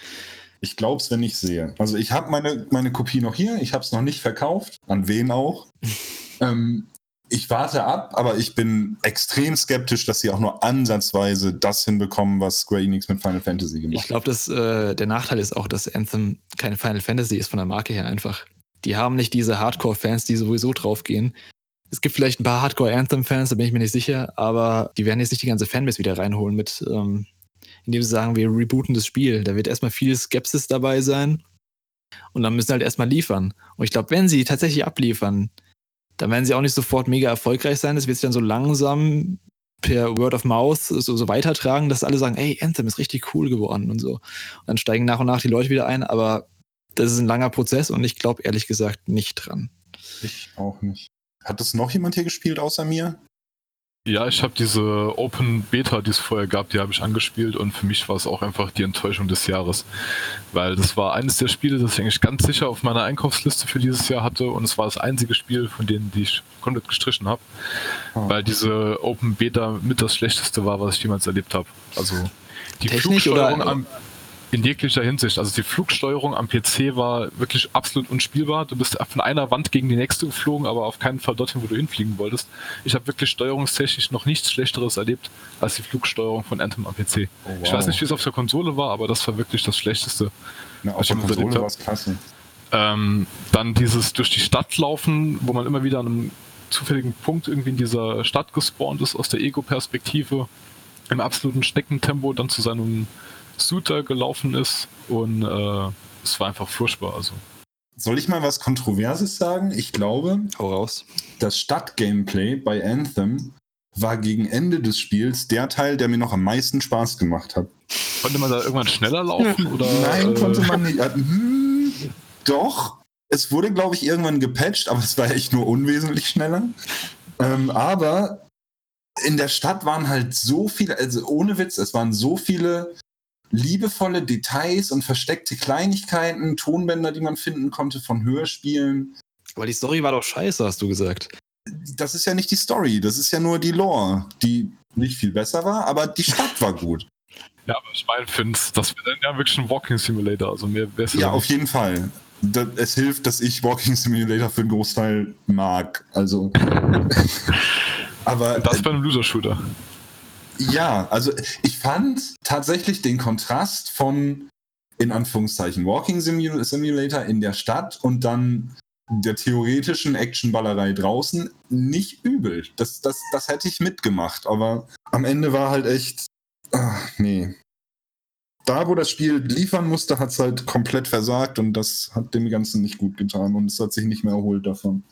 Ich glaube es, wenn ich sehe. Also ich habe meine, meine Kopie noch hier, ich habe es noch nicht verkauft, an wen auch. ähm, ich warte ab, aber ich bin extrem skeptisch, dass sie auch nur ansatzweise das hinbekommen, was Square Enix mit Final Fantasy gemacht
Ich glaube, äh, der Nachteil ist auch, dass Anthem keine Final Fantasy ist von der Marke her einfach. Die haben nicht diese Hardcore-Fans, die sowieso draufgehen. Es gibt vielleicht ein paar Hardcore-Anthem-Fans, da bin ich mir nicht sicher, aber die werden jetzt nicht die ganze Fanbase wieder reinholen mit, ähm, indem sie sagen, wir rebooten das Spiel. Da wird erstmal viel Skepsis dabei sein und dann müssen sie halt erstmal liefern. Und ich glaube, wenn sie tatsächlich abliefern, dann werden sie auch nicht sofort mega erfolgreich sein. Das wird sich dann so langsam per Word of Mouth so, so weitertragen, dass alle sagen, ey, Anthem ist richtig cool geworden und so. Und dann steigen nach und nach die Leute wieder ein, aber das ist ein langer Prozess und ich glaube ehrlich gesagt nicht dran.
Ich auch nicht. Hat das noch jemand hier gespielt außer mir?
Ja, ich habe diese Open Beta, die es vorher gab, die habe ich angespielt und für mich war es auch einfach die Enttäuschung des Jahres. Weil das war eines der Spiele, das ich eigentlich ganz sicher auf meiner Einkaufsliste für dieses Jahr hatte und es war das einzige Spiel von denen, die ich komplett gestrichen habe.
Ah.
Weil diese Open Beta mit das schlechteste war, was ich jemals erlebt habe. Also die
Technisch
Flugsteuerung
oder-
am, in jeglicher Hinsicht. Also die Flugsteuerung am PC war wirklich absolut unspielbar. Du bist von einer Wand gegen die nächste geflogen, aber auf keinen Fall dorthin, wo du hinfliegen wolltest. Ich habe wirklich steuerungstechnisch noch nichts Schlechteres erlebt als die Flugsteuerung von Anthem am PC.
Oh, wow.
Ich weiß nicht, wie es auf der Konsole war, aber das war wirklich das Schlechteste.
Na, auf der Konsole war es klasse.
Ähm, dann dieses durch die Stadt laufen, wo man immer wieder an einem zufälligen Punkt irgendwie in dieser Stadt gespawnt ist, aus der Ego-Perspektive, im absoluten Schneckentempo dann zu seinem Suiter gelaufen ist und äh, es war einfach furchtbar. Also
Soll ich mal was Kontroverses sagen? Ich glaube,
Hau raus.
das Stadt-Gameplay bei Anthem war gegen Ende des Spiels der Teil, der mir noch am meisten Spaß gemacht hat.
konnte man da irgendwann schneller laufen oder?
Nein,
äh,
konnte man nicht. Äh, hm, doch. Es wurde, glaube ich, irgendwann gepatcht, aber es war echt nur unwesentlich schneller. Ähm, aber in der Stadt waren halt so viele, also ohne Witz, es waren so viele liebevolle Details und versteckte Kleinigkeiten, Tonbänder, die man finden konnte von Hörspielen.
Aber die Story war doch scheiße, hast du gesagt.
Das ist ja nicht die Story, das ist ja nur die Lore, die nicht viel besser war, aber die Stadt war gut.
Ja, aber ich meine, Finns, das wäre dann ja wirklich ein Walking Simulator. Also mehr es
Ja, auf jeden Fall. Da, es hilft, dass ich Walking Simulator für einen Großteil mag. Also. aber
Das bei einem Loser-Shooter.
Ja, also ich fand tatsächlich den Kontrast von in Anführungszeichen Walking Simulator in der Stadt und dann der theoretischen Actionballerei draußen nicht übel. Das, das, das hätte ich mitgemacht, aber am Ende war halt echt. Ach, nee. Da, wo das Spiel liefern musste, hat es halt komplett versagt und das hat dem Ganzen nicht gut getan und es hat sich nicht mehr erholt davon.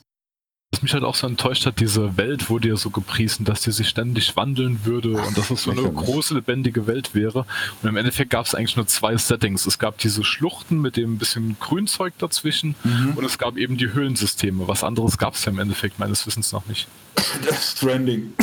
Was mich halt auch so enttäuscht hat, diese Welt wurde ja so gepriesen, dass die sich ständig wandeln würde und dass es so eine große, lebendige Welt wäre. Und im Endeffekt gab es eigentlich nur zwei Settings. Es gab diese Schluchten mit dem bisschen Grünzeug dazwischen mhm. und es gab eben die Höhlensysteme. Was anderes gab es ja im Endeffekt meines Wissens noch nicht.
Death Stranding.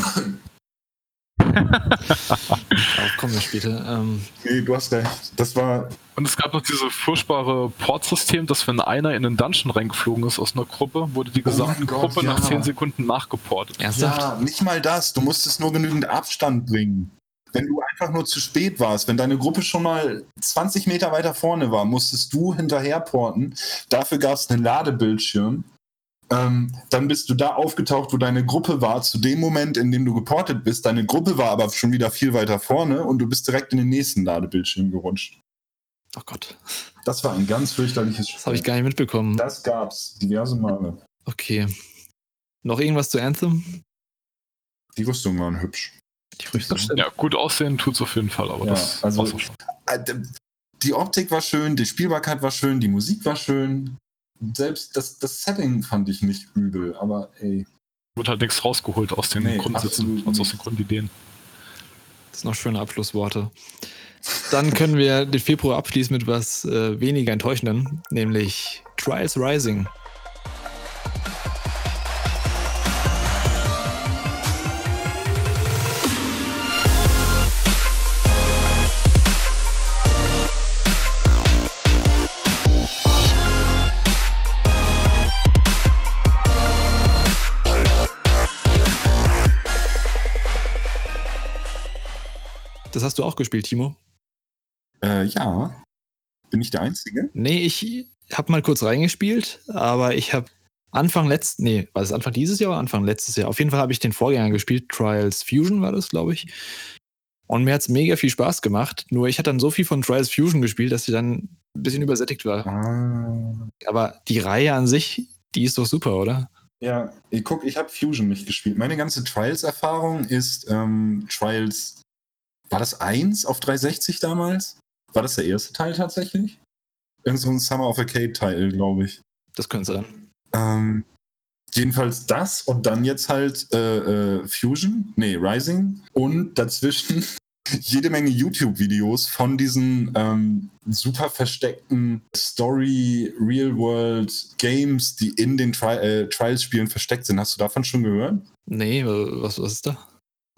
Darauf kommen wir später. Ähm,
nee, du hast recht. Das war.
Und es gab noch dieses furchtbare Portsystem, dass wenn einer in einen Dungeon reingeflogen ist aus einer Gruppe, wurde die gesamte oh Gruppe Gott, ja. nach 10 Sekunden nachgeportet.
Ernsthaft? Ja, nicht mal das. Du musstest nur genügend Abstand bringen. Wenn du einfach nur zu spät warst, wenn deine Gruppe schon mal 20 Meter weiter vorne war, musstest du hinterher porten. Dafür gab es einen Ladebildschirm ähm, dann bist du da aufgetaucht, wo deine Gruppe war, zu dem Moment, in dem du geportet bist. Deine Gruppe war aber schon wieder viel weiter vorne und du bist direkt in den nächsten Ladebildschirm gerutscht.
Oh Gott.
Das war ein ganz fürchterliches
Spiel. Das habe ich gar nicht mitbekommen.
Das gab's diverse Male.
Okay. Noch irgendwas zu Anthem?
Die Rüstungen waren hübsch.
Die Rüstung. Ja, gut aussehen tut's auf jeden Fall, aber ja, das also, war's auch schon.
Äh, die Optik war schön, die Spielbarkeit war schön, die Musik war schön selbst das, das Setting fand ich nicht übel, aber ey.
Wurde halt nichts rausgeholt aus den nee, Grundsätzen, also aus den Grundideen.
Das sind noch schöne Abschlussworte. Dann können wir den Februar abschließen mit was äh, weniger enttäuschendem, nämlich Trials Rising. Das hast du auch gespielt, Timo?
Äh, ja. Bin ich der Einzige?
Nee, ich habe mal kurz reingespielt, aber ich habe Anfang letzten, nee, war das Anfang dieses Jahr oder Anfang letztes Jahr? Auf jeden Fall habe ich den Vorgänger gespielt, Trials Fusion war das, glaube ich. Und mir hat es mega viel Spaß gemacht. Nur ich hatte dann so viel von Trials Fusion gespielt, dass sie dann ein bisschen übersättigt war. Ah. Aber die Reihe an sich, die ist doch super, oder?
Ja, ich guck, ich habe Fusion nicht gespielt. Meine ganze Trials-Erfahrung ist ähm, Trials war das 1 auf 360 damals? War das der erste Teil tatsächlich? Irgend so ein Summer of Arcade-Teil, glaube ich.
Das könnte sein.
Ähm, jedenfalls das und dann jetzt halt äh, äh, Fusion, nee, Rising und dazwischen jede Menge YouTube-Videos von diesen ähm, super versteckten Story, Real-World-Games, die in den Tri äh, Trials-Spielen versteckt sind. Hast du davon schon gehört?
Nee, was, was ist da?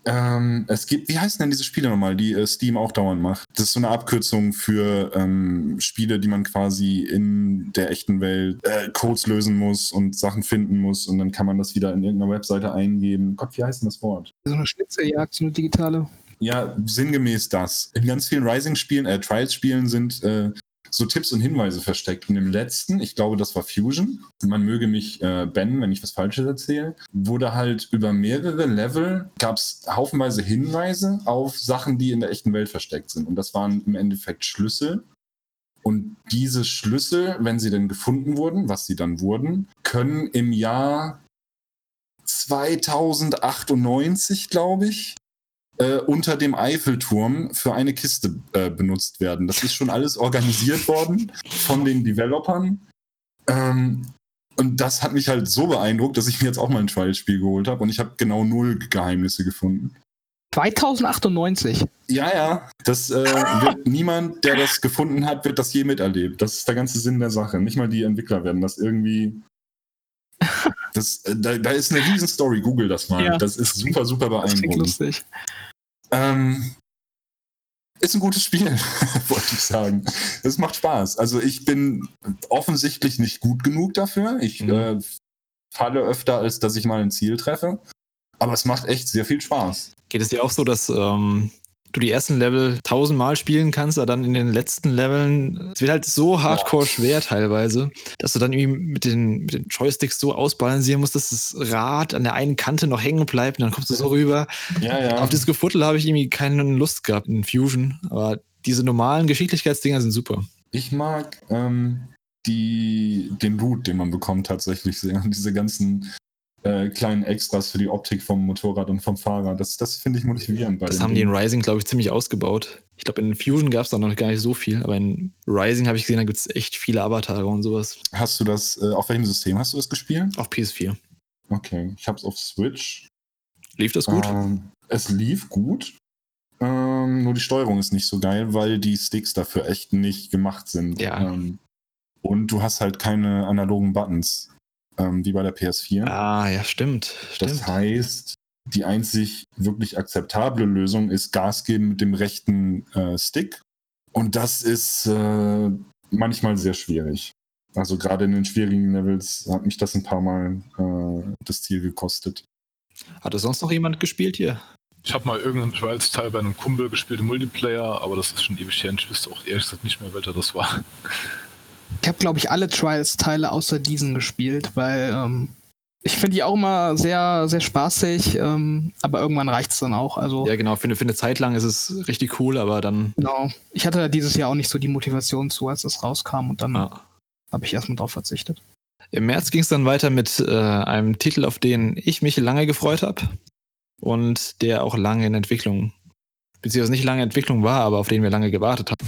Ähm, es gibt, wie heißen denn diese Spiele nochmal, die äh, Steam auch dauernd macht? Das ist so eine Abkürzung für ähm, Spiele, die man quasi in der echten Welt äh, Codes lösen muss und Sachen finden muss und dann kann man das wieder in irgendeiner Webseite eingeben. Gott, wie heißt denn das Wort?
So eine Schnitzeljagd, so eine digitale.
Ja, sinngemäß das. In ganz vielen Rising-Spielen, äh, Trials-Spielen sind äh, so Tipps und Hinweise versteckt. Und im letzten, ich glaube, das war Fusion, man möge mich äh, bannen, wenn ich was Falsches erzähle, wurde halt über mehrere Level, gab es haufenweise Hinweise auf Sachen, die in der echten Welt versteckt sind. Und das waren im Endeffekt Schlüssel. Und diese Schlüssel, wenn sie denn gefunden wurden, was sie dann wurden, können im Jahr 2098, glaube ich, äh, unter dem Eiffelturm für eine Kiste äh, benutzt werden. Das ist schon alles organisiert worden von den Developern. Ähm, und das hat mich halt so beeindruckt, dass ich mir jetzt auch mal ein Trial-Spiel geholt habe und ich habe genau null Geheimnisse gefunden.
2098.
Ja, ja. Das äh, wird niemand, der das gefunden hat, wird das je miterlebt. Das ist der ganze Sinn der Sache. Nicht mal die Entwickler werden das irgendwie. Das, äh, da, da, ist eine riesen Story. Google das mal. Ja. Das ist super, super beeindruckend. Das lustig. Ähm, ist ein gutes Spiel, wollte ich sagen. Es macht Spaß. Also ich bin offensichtlich nicht gut genug dafür. Ich mhm. äh, falle öfter, als dass ich mal ein Ziel treffe. Aber es macht echt sehr viel Spaß.
Geht es dir auch so, dass ähm, du die ersten Level tausendmal spielen kannst, aber dann in den letzten Leveln, es wird halt so hardcore schwer teilweise, dass du dann irgendwie mit den, mit den Joysticks so ausbalancieren musst, dass das Rad an der einen Kante noch hängen bleibt und dann kommst du so rüber.
Ja, ja.
Auf das Gefuttel habe ich irgendwie keine Lust gehabt in Fusion, aber diese normalen Geschicklichkeitsdinger sind super.
Ich mag ähm, die, den Loot, den man bekommt, tatsächlich sehr. Diese ganzen äh, kleinen Extras für die Optik vom Motorrad und vom Fahrrad. Das, das finde ich motivierend.
Das haben die in
Dingen.
Rising, glaube ich, ziemlich ausgebaut. Ich glaube, in Fusion gab es da noch gar nicht so viel, aber in Rising habe ich gesehen, da gibt es echt viele Avatare und sowas.
Hast du das, äh, auf welchem System hast du das gespielt?
Auf PS4.
Okay, ich habe es auf Switch.
Lief das gut?
Ähm, es lief gut. Ähm, nur die Steuerung ist nicht so geil, weil die Sticks dafür echt nicht gemacht sind.
Ja.
Ähm, und du hast halt keine analogen Buttons, ähm, wie bei der PS4.
Ah, ja, stimmt.
Das
stimmt.
heißt, die einzig wirklich akzeptable Lösung ist Gas geben mit dem rechten äh, Stick. Und das ist äh, manchmal sehr schwierig. Also gerade in den schwierigen Levels hat mich das ein paar Mal äh, das Ziel gekostet.
Hatte sonst noch jemand gespielt hier?
Ich habe mal irgendeinen Trials-Teil bei einem Kumpel gespielt im Multiplayer, aber das ist schon ewig her ich wüsste auch ehrlich gesagt nicht mehr, welcher das war.
Ich habe, glaube ich, alle Trials-Teile außer diesen gespielt, weil ähm, ich finde die auch immer sehr, sehr spaßig, ähm, aber irgendwann reicht es dann auch. Also,
Ja, genau. Für eine, für eine Zeit lang ist es richtig cool, aber dann.
genau. Ich hatte dieses Jahr auch nicht so die Motivation zu, als es rauskam und dann
Ah.
habe ich erstmal drauf verzichtet.
Im März ging es dann weiter mit äh, einem Titel, auf den ich mich lange gefreut habe und der auch lange in Entwicklung, beziehungsweise nicht lange in Entwicklung war, aber auf den wir lange gewartet haben.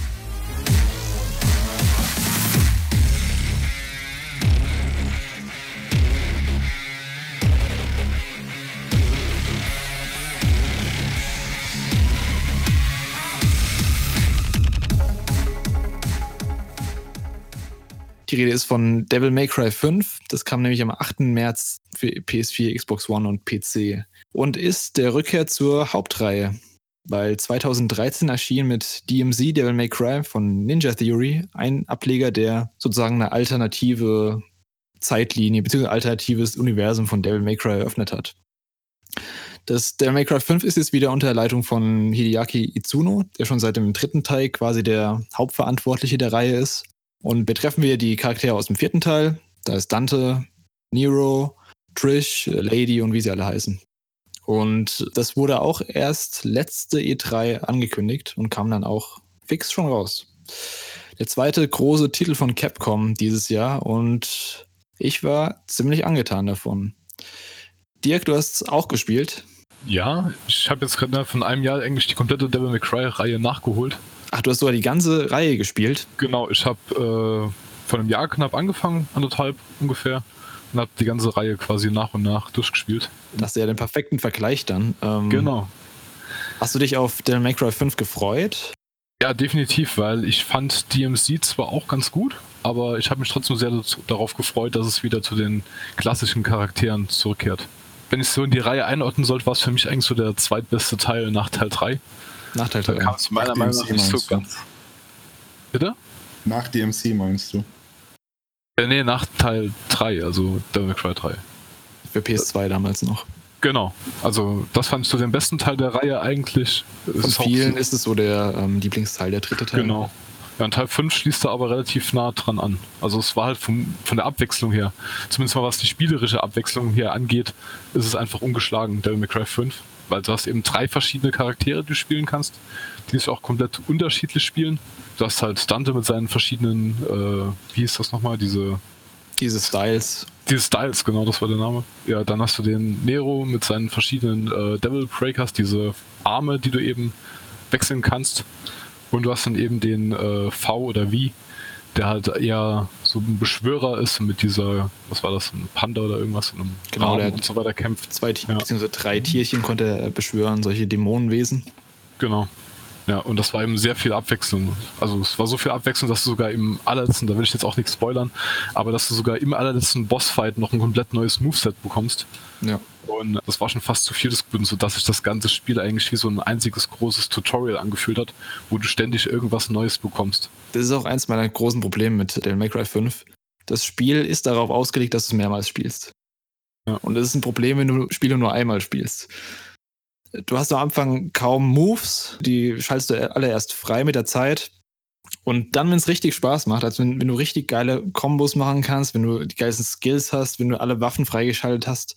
Die Rede ist von Devil May Cry 5. Das kam nämlich am 8. März für PS4, Xbox One und PC. Und ist der Rückkehr zur Hauptreihe. Weil 2013 erschien mit DMZ Devil May Cry von Ninja Theory ein Ableger, der sozusagen eine alternative Zeitlinie bzw. alternatives Universum von Devil May Cry eröffnet hat. Das Devil May Cry 5 ist jetzt wieder unter Leitung von Hideaki Itsuno, der schon seit dem dritten Teil quasi der Hauptverantwortliche der Reihe ist. Und betreffen wir die Charaktere aus dem vierten Teil. Da ist Dante, Nero, Trish, Lady und wie sie alle heißen. Und das wurde auch erst letzte E3 angekündigt und kam dann auch fix schon raus. Der zweite große Titel von Capcom dieses Jahr und ich war ziemlich angetan davon. Dirk, du hast auch gespielt.
Ja, ich habe jetzt gerade von einem Jahr eigentlich die komplette Devil May Cry-Reihe nachgeholt.
Ach, du hast sogar die ganze Reihe gespielt.
Genau, ich habe äh, vor einem Jahr knapp angefangen, anderthalb ungefähr, und habe die ganze Reihe quasi nach und nach durchgespielt.
Das ist ja den perfekten Vergleich dann. Ähm,
Genau.
Hast du dich auf Devil May Cry 5 gefreut?
Ja, definitiv, weil ich fand DMC zwar auch ganz gut, aber ich habe mich trotzdem sehr dazu- darauf gefreut, dass es wieder zu den klassischen Charakteren zurückkehrt. Wenn ich so in die Reihe einordnen sollte, war es für mich eigentlich so der zweitbeste Teil nach Teil 3.
Nachteil
Da kam es meiner
Nach
Meinung nach nicht so
meinst du?
ganz. Bitte?
Nach DMC meinst du?
Äh, nee, nach Teil 3, also Devil May Cry 3.
Für PS2 damals noch.
Genau. Also das fand ich so den besten Teil der Reihe eigentlich.
Von
ist auch
vielen ist es so der ähm, Lieblingsteil, der dritte Teil.
Genau. Ja, und Teil 5 schließt da aber relativ nah dran an. Also es war halt vom, von der Abwechslung her, zumindest mal was die spielerische Abwechslung hier angeht, ist es einfach ungeschlagen, Devil May Cry 5. Weil du hast eben drei verschiedene Charaktere, die du spielen kannst, die sich auch komplett unterschiedlich spielen. Du hast halt Dante mit seinen verschiedenen, äh, wie hieß das nochmal, diese
Diese Styles.
diese Styles, genau, das war der Name. Ja, dann hast du den Nero mit seinen verschiedenen äh, Devil Breakers, diese Arme, die du eben wechseln kannst. Und du hast dann eben den äh, V oder V, der halt eher so ein Beschwörer ist mit dieser, was war das, ein Panda oder irgendwas, und einem
Genau, der
und so weiter kämpft.
Zwei
Ja.
beziehungsweise drei Tierchen konnte er beschwören, solche Dämonenwesen.
Genau. Ja, und das war eben sehr viel Abwechslung. Also es war so viel Abwechslung, dass du sogar im allerletzten, da will ich jetzt auch nichts spoilern, aber dass du sogar im allerletzten Bossfight noch ein komplett neues Moveset bekommst.
Ja.
Und das war schon fast zu viel des Guten, sodass sich das ganze Spiel eigentlich wie so ein einziges großes Tutorial angefühlt hat, wo du ständig irgendwas Neues bekommst.
Das ist auch eins meiner großen Probleme mit May Cry 5. Das Spiel ist darauf ausgelegt, dass du es mehrmals spielst.
Ja.
Und das ist ein Problem, wenn du Spiele nur einmal spielst. du hast am Anfang kaum Moves, die schaltest du alle erst frei mit der Zeit. Und dann, wenn es richtig Spaß macht, also wenn, wenn du richtig geile Kombos machen kannst, wenn du die geilsten Skills hast, wenn du alle Waffen freigeschaltet hast,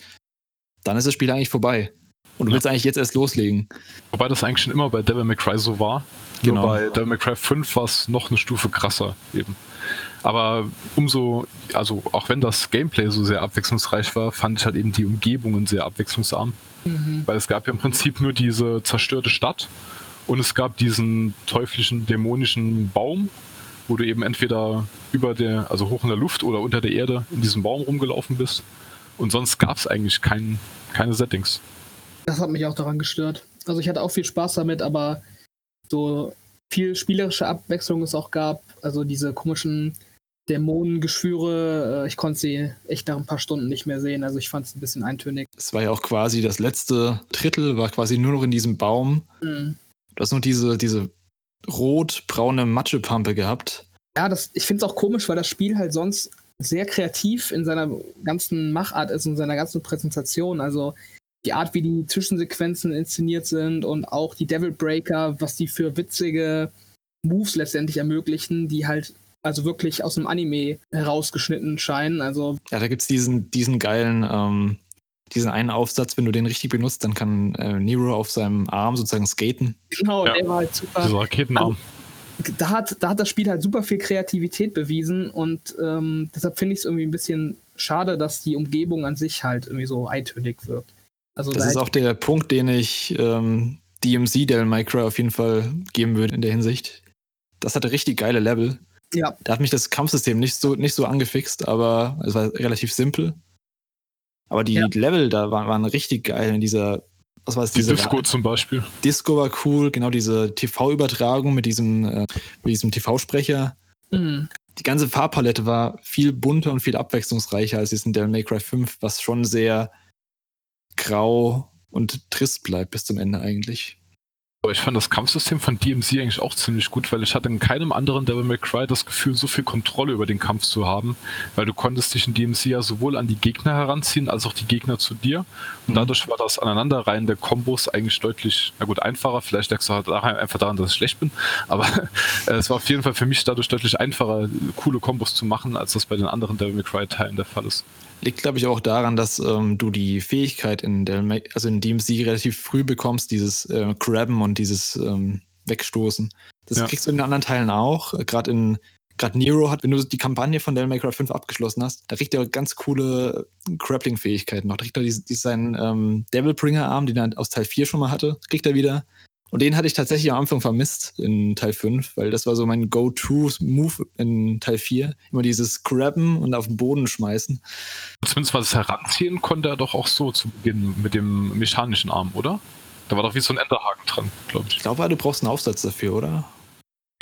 dann ist das Spiel eigentlich vorbei. Und du
Ja.
willst eigentlich jetzt erst loslegen.
Wobei das eigentlich schon immer bei Devil May Cry so war.
Genau.
Nur bei Devil May Cry 5 war es noch eine Stufe krasser eben. Aber umso, also auch wenn das Gameplay so sehr abwechslungsreich war, fand ich halt eben die Umgebungen sehr abwechslungsarm. Weil es gab ja im Prinzip nur diese zerstörte Stadt und es gab diesen teuflischen, dämonischen Baum, wo du eben entweder über der, also hoch in der Luft oder unter der Erde in diesem Baum rumgelaufen bist. Und sonst gab es eigentlich kein, keine Settings.
Das hat mich auch daran gestört. Also ich hatte auch viel Spaß damit, aber so viel spielerische Abwechslung es auch gab, also diese komischen Dämonengeschwüre, äh, ich konnte sie echt nach ein paar Stunden nicht mehr sehen. Also ich fand es ein bisschen eintönig.
Es war ja auch quasi das letzte Drittel, war quasi nur noch in diesem Baum.
Mhm.
Du hast nur diese, diese rot-braune Matschepampe gehabt.
Ja, das, ich finde es auch komisch, weil das Spiel halt sonst sehr kreativ in seiner ganzen Machart ist und seiner ganzen Präsentation. Also die Art, wie die Zwischensequenzen inszeniert sind und auch die Devil Breaker, was die für witzige Moves letztendlich ermöglichen, die halt also wirklich aus dem Anime herausgeschnitten scheinen. Also
Ja, da gibt's diesen, diesen geilen, ähm, diesen einen Aufsatz, wenn du den richtig benutzt, dann kann äh, Nero auf seinem Arm sozusagen skaten.
genau,
Ja.
der war halt super.
Dieser Raketenarm.
Da hat, da hat das Spiel halt super viel Kreativität bewiesen und ähm, deshalb finde ich es irgendwie ein bisschen schade, dass die Umgebung an sich halt irgendwie so eintönig wirkt. Also
Das
da
ist auch der Punkt, den ich ähm, DMC Devil May Cry auf jeden Fall geben würde in der Hinsicht. Das hatte richtig geile Level.
ja,
Da hat mich das Kampfsystem nicht so, nicht so angefixt, aber es war relativ simpel. Aber die
Ja.
Level da waren, waren richtig geil in dieser, was war es,
Die Disco zum Beispiel.
Disco war cool, genau diese TV-Übertragung mit diesem, äh, mit diesem TV-Sprecher.
mhm.
Die ganze Farbpalette war viel bunter und viel abwechslungsreicher als jetzt in Devil May Cry 5, was schon sehr grau und trist bleibt bis zum Ende eigentlich.
Aber ich fand das Kampfsystem von DMC eigentlich auch ziemlich gut, weil ich hatte in keinem anderen Devil May Cry das Gefühl, so viel Kontrolle über den Kampf zu haben, weil du konntest dich in DMC ja sowohl an die Gegner heranziehen, als auch die Gegner zu dir. Und
Mhm.
dadurch war das Aneinanderreihen der Kombos eigentlich deutlich, na gut, einfacher. Vielleicht lag es halt einfach daran, dass ich schlecht bin, aber es war auf jeden Fall für mich dadurch deutlich einfacher, coole Kombos zu machen, als das bei den anderen Devil May Cry Teilen der Fall ist.
Liegt, glaube ich, auch daran, dass ähm, du die Fähigkeit in, May, also in DMC relativ früh bekommst, dieses äh, Grabben und dieses ähm, Wegstoßen. Das
Ja.
kriegst du in den anderen Teilen auch. Gerade in Gerade Nero hat, wenn du die Kampagne von Devil May Cry 5 abgeschlossen hast, da kriegt er ganz coole Grappling-Fähigkeiten noch. Da kriegt er diesen, diesen ähm, Devilbringer-Arm, den er aus Teil 4 schon mal hatte, kriegt er wieder. Und den hatte ich tatsächlich am Anfang vermisst in Teil 5, weil das war so mein Go-To-Move in Teil 4. Immer dieses Grabben und auf den Boden schmeißen.
Zumindest was das Heranziehen konnte er doch auch so zu Beginn mit dem mechanischen Arm, oder? Da war doch wie so ein Enterhaken dran, glaube ich.
Ich glaube, du brauchst einen Aufsatz dafür, oder?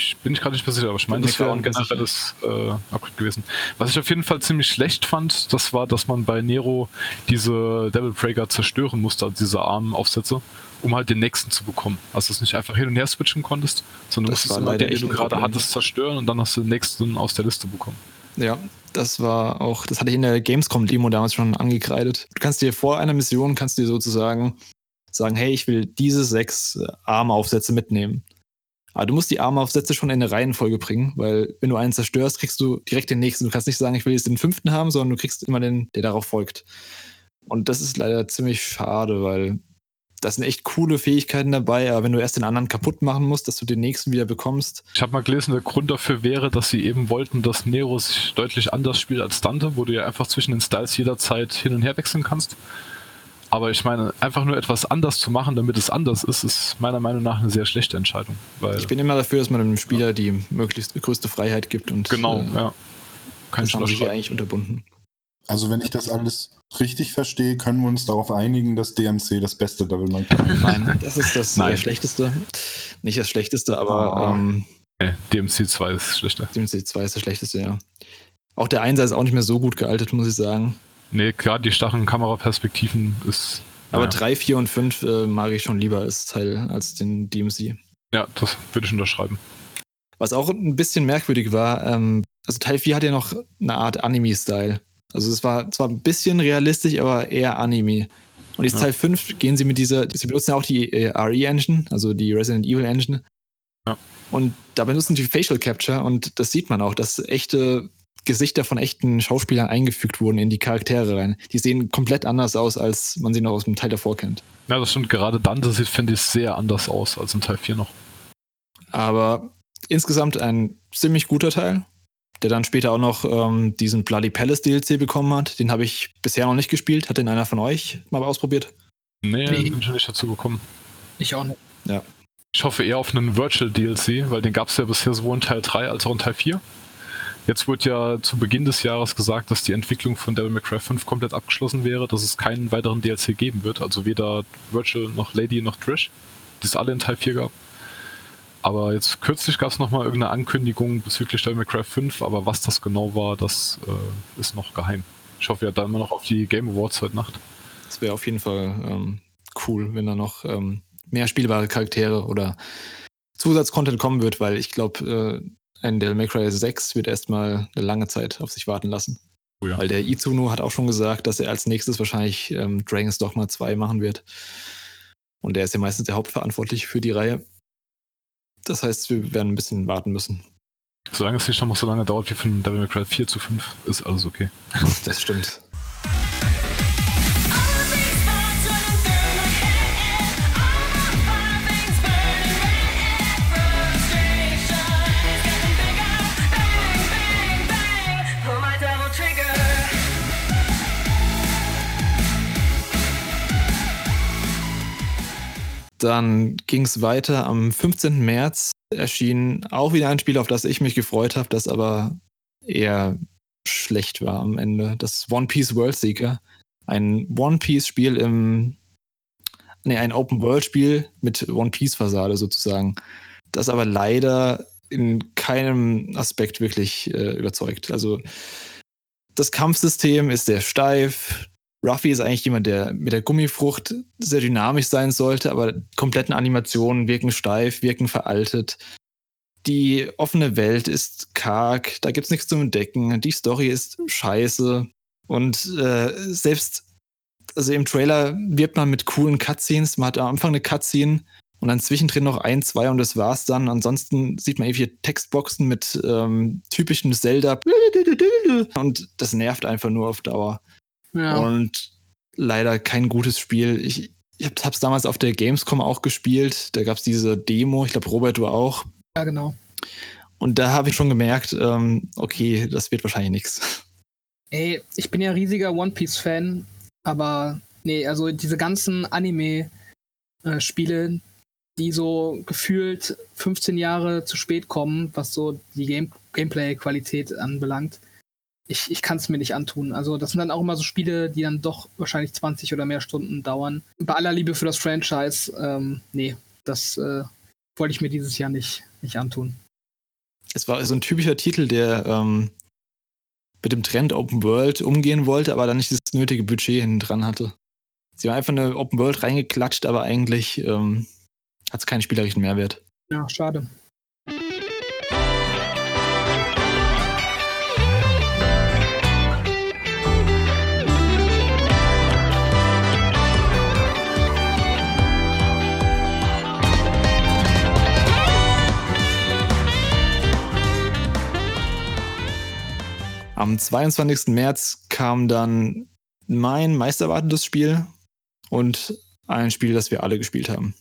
Ich bin nicht gerade nicht sicher, aber ich meine, das wäre ein generelles äh, Upgrade gewesen. Was ich auf jeden Fall ziemlich schlecht fand, das war, dass man bei Nero diese Devil Breaker zerstören musste, also diese Armaufsätze, um halt den nächsten zu bekommen. Also dass du es nicht einfach hin und her switchen konntest, sondern
Das
musstest
war
immer den, den du gerade hattest, zerstören und dann hast du den nächsten aus der Liste bekommen.
Ja, das war auch, das hatte ich in der Gamescom-Demo damals schon angekreidet. Du kannst dir vor einer Mission, kannst dir sozusagen sagen, hey, ich will diese sechs äh, Armaufsätze mitnehmen. Aber du musst die Armaufsätze schon in eine Reihenfolge bringen, weil wenn du einen zerstörst, kriegst du direkt den nächsten. Du kannst nicht sagen, ich will jetzt den fünften haben, sondern du kriegst immer den, der darauf folgt. Und das ist leider ziemlich schade, weil das sind echt coole Fähigkeiten dabei, aber wenn du erst den anderen kaputt machen musst, dass du den nächsten wieder bekommst,
Ich habe mal gelesen, der Grund dafür wäre, dass sie eben wollten, dass Nero sich deutlich anders spielt als Dante, wo du ja einfach zwischen den Styles jederzeit hin und her wechseln kannst. Aber ich meine, einfach nur etwas anders zu machen, damit es anders ist, ist meiner Meinung nach eine sehr schlechte Entscheidung. Weil
ich bin immer dafür, dass man dem Spieler die möglichst größte Freiheit gibt und
genau,
äh,
ja. Kann
das
ich
haben sie eigentlich unterbunden.
Also wenn ich das alles richtig verstehe, können wir uns darauf einigen, dass DMC das beste Devil May Cry ist.
Nein, das ist das
Nein.
äh, Schlechteste. Nicht das Schlechteste, aber
Oh.
ähm,
DMC 2 ist schlechter.
DMC 2 ist das Schlechteste, ja. Auch der Einser ist auch nicht mehr so gut gealtert, muss ich sagen.
Nee, klar, die starren Kameraperspektiven ist.
Aber
ja,
3, 4 und 5 äh, mag ich schon lieber als Teil als den DMC.
ja, das würde ich unterschreiben.
Was auch ein bisschen merkwürdig war, ähm, also Teil 4 hat ja noch eine Art Anime-Style. Also es war zwar ein bisschen realistisch, aber eher Anime. Und jetzt
Ja.
Teil 5 gehen sie mit dieser, sie benutzen ja auch die äh, RE-Engine, also die Resident Evil Engine.
Ja.
Und da benutzen die Facial Capture und das sieht man auch, dass echte Gesichter von echten Schauspielern eingefügt wurden in die Charaktere rein. Die sehen komplett anders aus, als man sie noch aus dem Teil davor kennt.
Ja, das stimmt. Gerade Dante sieht, finde ich, sehr anders aus als in Teil 4 noch.
Aber insgesamt ein ziemlich guter Teil, der dann später auch noch ähm, diesen Bloody Palace DLC bekommen hat. Den habe ich bisher noch nicht gespielt. Hat den einer von euch mal ausprobiert?
Nee,
Nee.
bin schon nicht dazu gekommen.
Ich auch nicht.
Ich hoffe eher auf einen Virtual DLC, weil den gab es ja bisher sowohl in Teil 3 als auch in Teil 4. Jetzt wurde ja zu Beginn des Jahres gesagt, dass die Entwicklung von Devil May Cry 5 komplett abgeschlossen wäre, dass es keinen weiteren DLC geben wird, also weder Virtual noch Lady noch Trish, die es alle in Teil 4 gab. Aber jetzt kürzlich gab es nochmal irgendeine Ankündigung bezüglich Devil May Cry 5, aber was das genau war, das äh, ist noch geheim. Ich hoffe ja dann immer noch auf die Game Awards heute Nacht.
Das wäre auf jeden Fall ähm, cool, wenn da noch ähm, mehr spielbare Charaktere oder Zusatzcontent kommen wird, weil ich glaube, äh, ein Devil May Cry 6 wird erstmal eine lange Zeit auf sich warten lassen.
Oh ja.
Weil der Izuno hat auch schon gesagt, dass er als nächstes wahrscheinlich ähm, Dragon's Dogma 2 machen wird. Und der ist ja meistens der Hauptverantwortliche für die Reihe. Das heißt, wir werden ein bisschen warten müssen.
Solange es nicht noch so lange dauert wie von Devil May Cry 4 zu 5, ist alles okay.
Das stimmt. Dann ging es weiter. Am 15. März erschien auch wieder ein Spiel, auf das ich mich gefreut habe, das aber eher schlecht war am Ende. Das One Piece World Seeker. Ein One Piece Spiel im, nee, ein Open World Spiel mit One Piece Fassade sozusagen. Das aber leider in keinem Aspekt wirklich äh, überzeugt. Also das Kampfsystem ist sehr steif. Ruffy ist eigentlich jemand, der mit der Gummifrucht sehr dynamisch sein sollte, aber kompletten Animationen wirken steif, wirken veraltet. Die offene Welt ist karg, da gibt's nichts zum Entdecken. Die Story ist scheiße. Und äh, selbst, also im Trailer wirbt man mit coolen Cutscenes. Man hat am Anfang eine Cutscene und dann zwischendrin noch ein, zwei und das war's dann. Ansonsten sieht man irgendwie Textboxen mit ähm, typischen Zelda. Und das nervt einfach nur auf Dauer.
Ja.
Und leider kein gutes Spiel. Ich, ich habe es damals auf der Gamescom auch gespielt. Da gab es diese Demo. Ich glaube, Robert, du auch.
ja, genau.
Und da habe ich schon gemerkt, ähm, okay, das wird wahrscheinlich nichts.
Ey, ich bin ja riesiger One Piece-Fan, aber nee, also diese ganzen Anime-Spiele, die so gefühlt 15 Jahre zu spät kommen, was so die Game Gameplay-Qualität anbelangt, ich, ich kann es mir nicht antun. Also das sind dann auch immer so Spiele, die dann doch wahrscheinlich 20 oder mehr Stunden dauern. Bei aller Liebe für das Franchise, ähm, nee, das äh, wollte ich mir dieses Jahr nicht, nicht antun.
Es war so ein typischer Titel, der ähm, mit dem Trend Open World umgehen wollte, aber dann nicht das nötige Budget hinten dran hatte. Sie haben einfach eine Open World reingeklatscht, aber eigentlich ähm, hat es keinen spielerischen Mehrwert.
Ja, schade.
Am 22. März kam dann mein meisterwartendes Spiel und ein Spiel, das wir alle gespielt haben.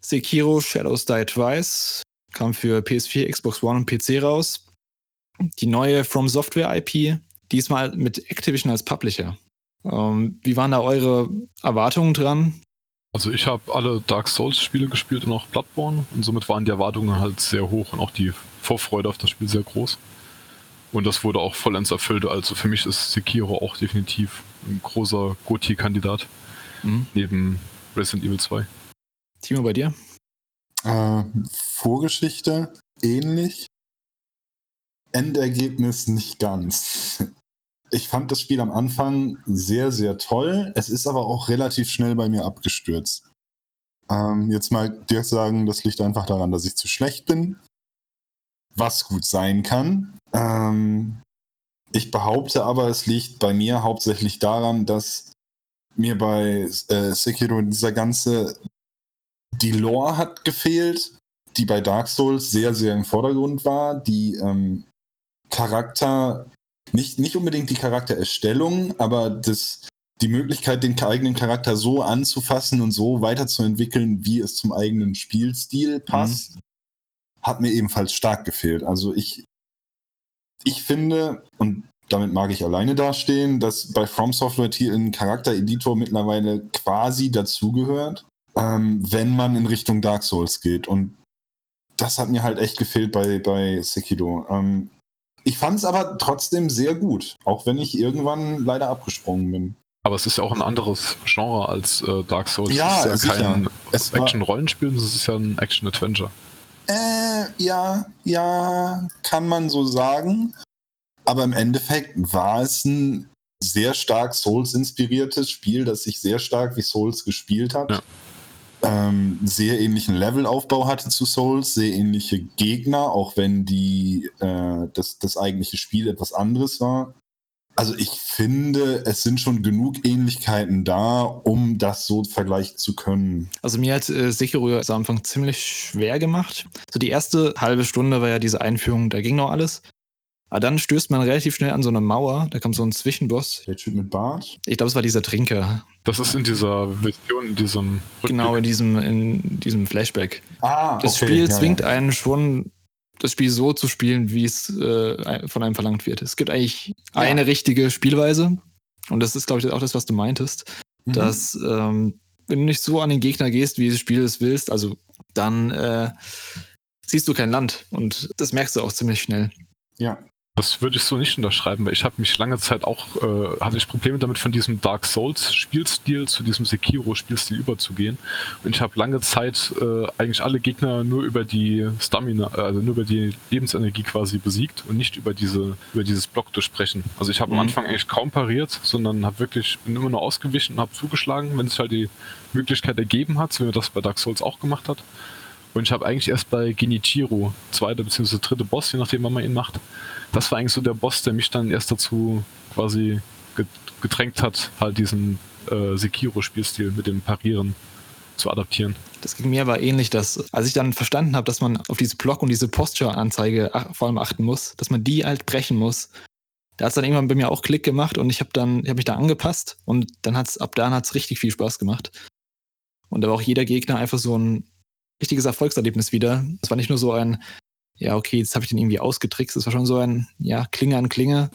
Sekiro Shadows Die Twice kam für PS4, Xbox One und PC raus. Die neue From Software IP, diesmal mit Activision als Publisher. Ähm, wie waren da eure Erwartungen dran?
Also ich habe alle Dark Souls-Spiele gespielt und auch Bloodborne und somit waren die Erwartungen halt sehr hoch und auch die Vorfreude auf das Spiel sehr groß. Und das wurde auch vollends erfüllt. Also für mich ist Sekiro auch definitiv ein großer Goti-Kandidat
Mhm.
neben Resident Evil 2.
Timo, bei dir?
Äh, Vorgeschichte ähnlich. Endergebnis nicht ganz. Ich fand das Spiel am Anfang sehr, sehr toll. Es ist aber auch relativ schnell bei mir abgestürzt. Ähm, jetzt mal direkt sagen, das liegt einfach daran, dass ich zu schlecht bin. Was gut sein kann. Ähm, ich behaupte aber, es liegt bei mir hauptsächlich daran, dass mir bei äh, Sekiro dieser ganze, die Lore hat gefehlt, die bei Dark Souls sehr, sehr im Vordergrund war. Die ähm, Charakter, nicht, nicht unbedingt die Charaktererstellung, aber das, die Möglichkeit, den eigenen Charakter so anzufassen und so weiterzuentwickeln, wie es zum eigenen Spielstil passt, mhm. Hat mir ebenfalls stark gefehlt. Also ich, ich finde, und damit mag ich alleine dastehen, dass bei From Software ein Charaktereditor mittlerweile quasi dazugehört, ähm, wenn man in Richtung Dark Souls geht. Und das hat mir halt echt gefehlt bei, bei Sekiro. Ähm, ich fand es aber trotzdem sehr gut, auch wenn ich irgendwann leider abgesprungen bin.
Aber es ist ja auch ein anderes Genre als äh, Dark Souls.
Ja,
es ist ja kein
Action-Rollenspiel,
es ist ja ein Action-Adventure.
Äh, ja, ja, kann man so sagen. Aber im Endeffekt war es ein sehr stark Souls-inspiriertes Spiel, das sich sehr stark wie Souls gespielt hat. Ja. Ähm, sehr ähnlichen Levelaufbau hatte zu Souls, sehr ähnliche Gegner, auch wenn die, äh, das, das eigentliche Spiel etwas anderes war. Also ich finde, es sind schon genug Ähnlichkeiten da, um das so vergleichen zu können.
Also mir hat äh, Sekiro am Anfang ziemlich schwer gemacht. So die erste halbe Stunde war ja diese Einführung, da ging noch alles. Aber dann stößt man relativ schnell an so eine Mauer, da kommt so ein Zwischenboss.
Der Typ mit Bart?
Ich glaube, es war dieser Trinker.
Das ist in dieser Vision, in diesem
Rückblick. Genau, in diesem, in diesem Flashback.
Ah,
das okay, Spiel ja, zwingt ja. einen schon, das Spiel so zu spielen, wie es äh, von einem verlangt wird. Es gibt eigentlich ja. eine richtige Spielweise. Und das ist, glaube ich, auch das, was du meintest. Mhm. Dass, ähm, wenn du nicht so an den Gegner gehst, wie das Spiel es willst, also dann äh, siehst du kein Land. Und das merkst du auch ziemlich schnell.
Ja,
das würde ich so nicht unterschreiben, weil ich habe mich lange Zeit auch, äh, hatte ich Probleme damit, von diesem Dark Souls Spielstil zu diesem Sekiro Spielstil überzugehen. Und ich habe lange Zeit äh, eigentlich alle Gegner nur über die Stamina, also nur über die Lebensenergie quasi besiegt und nicht über diese, über dieses Block durchbrechen. Also ich habe mhm. am Anfang eigentlich kaum pariert, sondern habe wirklich, bin immer nur ausgewichen und habe zugeschlagen, wenn es halt die Möglichkeit ergeben hat, so wie man das bei Dark Souls auch gemacht hat. Und ich habe eigentlich erst bei Genichiro, zweiter bzw. dritte Boss, je nachdem, wann man ihn macht, das war eigentlich so der Boss, der mich dann erst dazu quasi gedrängt hat, halt diesen äh, Sekiro-Spielstil mit dem Parieren zu adaptieren.
Das ging mir aber ähnlich, dass als ich dann verstanden habe, dass man auf diese Block- und diese Posture-Anzeige vor allem achten muss, dass man die halt brechen muss, da hat es dann irgendwann bei mir auch Klick gemacht und ich habe dann, ich habe mich da angepasst und dann hat's, ab da hat es richtig viel Spaß gemacht. Und da war auch jeder Gegner einfach so ein richtiges Erfolgserlebnis wieder. Es war nicht nur so ein, ja, okay, jetzt habe ich den irgendwie ausgetrickst. Das war schon so ein, ja, Klinge an Klinge.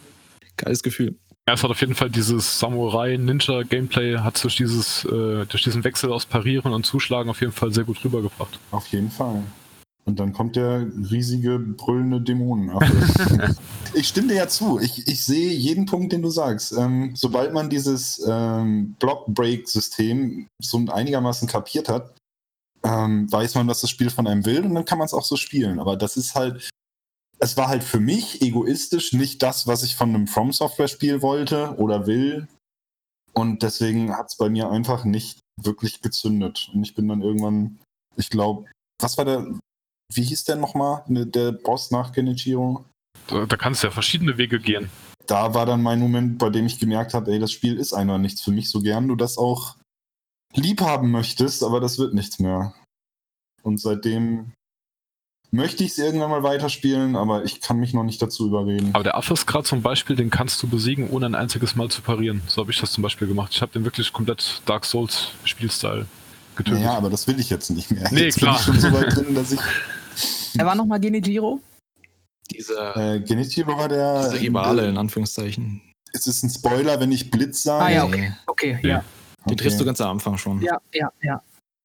Geiles Gefühl.
Ja, es hat auf jeden Fall dieses Samurai-Ninja-Gameplay, hat durch, dieses, äh, durch diesen Wechsel aus Parieren und Zuschlagen auf jeden Fall sehr gut rübergebracht.
Auf jeden Fall. Und dann kommt der riesige, brüllende Dämonen. ich stimme dir ja zu. Ich, ich sehe jeden Punkt, den du sagst. Ähm, sobald man dieses ähm, Block-Break-System so einigermaßen kapiert hat, ähm, weiß man, was das Spiel von einem will und dann kann man es auch so spielen. Aber das ist halt, es war halt für mich egoistisch nicht das, was ich von einem From Software Spiel wollte oder will. Und deswegen hat es bei mir einfach nicht wirklich gezündet. Und ich bin dann irgendwann, ich glaube, was war der, wie hieß der nochmal, ne, der Boss nach Genichiro?
Da, da kannst du ja verschiedene Wege gehen.
Da war dann mein Moment, bei dem ich gemerkt habe, ey, das Spiel ist einfach nichts für mich, so gern du das auch lieb haben möchtest, aber das wird nichts mehr. Und seitdem möchte ich es irgendwann mal weiterspielen, aber ich kann mich noch nicht dazu überreden.
Aber der Affe ist gerade zum Beispiel, den kannst du besiegen, ohne ein einziges Mal zu parieren. So habe ich das zum Beispiel gemacht. Ich habe den wirklich komplett Dark Souls Spielstyle getötet.
Ja, aber das will ich jetzt nicht mehr.
Nee,
jetzt
klar.
Bin ich schon so weit drin, dass ich
er war nochmal Genijiro?
Dieser
äh, Genijiro war der.
Dieser Rivale, in Anführungszeichen.
Ist es ein Spoiler, wenn ich Blitz sage?
Ah ja, okay. Okay, ja.
Den okay. triffst du ganz am Anfang schon.
Ja, ja, ja.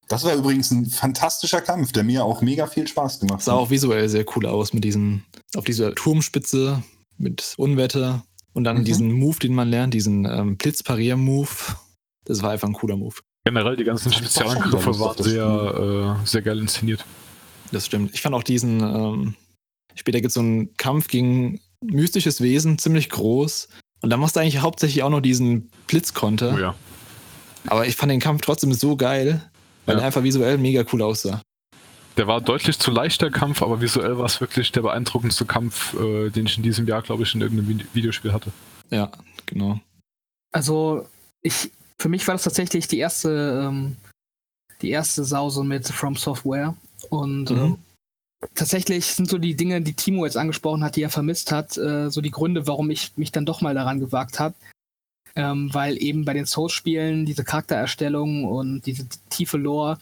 Das war übrigens ein fantastischer Kampf, der mir auch mega viel Spaß gemacht hat.
Sah auch visuell sehr cool aus mit diesem, auf dieser Turmspitze mit Unwetter und dann mhm. diesen Move, den man lernt, diesen ähm, Blitzparier-Move. Das war einfach ein cooler Move.
Generell die ganzen Spezialangriffe waren sehr, äh, sehr geil inszeniert.
Das stimmt. Ich fand auch diesen, ähm, später gibt es so einen Kampf gegen mystisches Wesen, ziemlich groß. Und da musst du eigentlich hauptsächlich auch noch diesen Blitzkonter.
Oh ja.
Aber ich fand den Kampf trotzdem so geil, weil ja. er einfach visuell mega cool aussah.
Der war deutlich zu leicht, der Kampf, aber visuell war es wirklich der beeindruckendste Kampf, äh, den ich in diesem Jahr, glaube ich, in irgendeinem Videospiel hatte.
Ja, genau.
Also, ich für mich war das tatsächlich die erste, ähm, die erste Sause mit From Software. Und mhm. ähm, tatsächlich sind so die Dinge, die Timo jetzt angesprochen hat, die er vermisst hat, äh, so die Gründe, warum ich mich dann doch mal daran gewagt habe. Ähm, weil eben bei den Souls-Spielen diese Charaktererstellung und diese tiefe Lore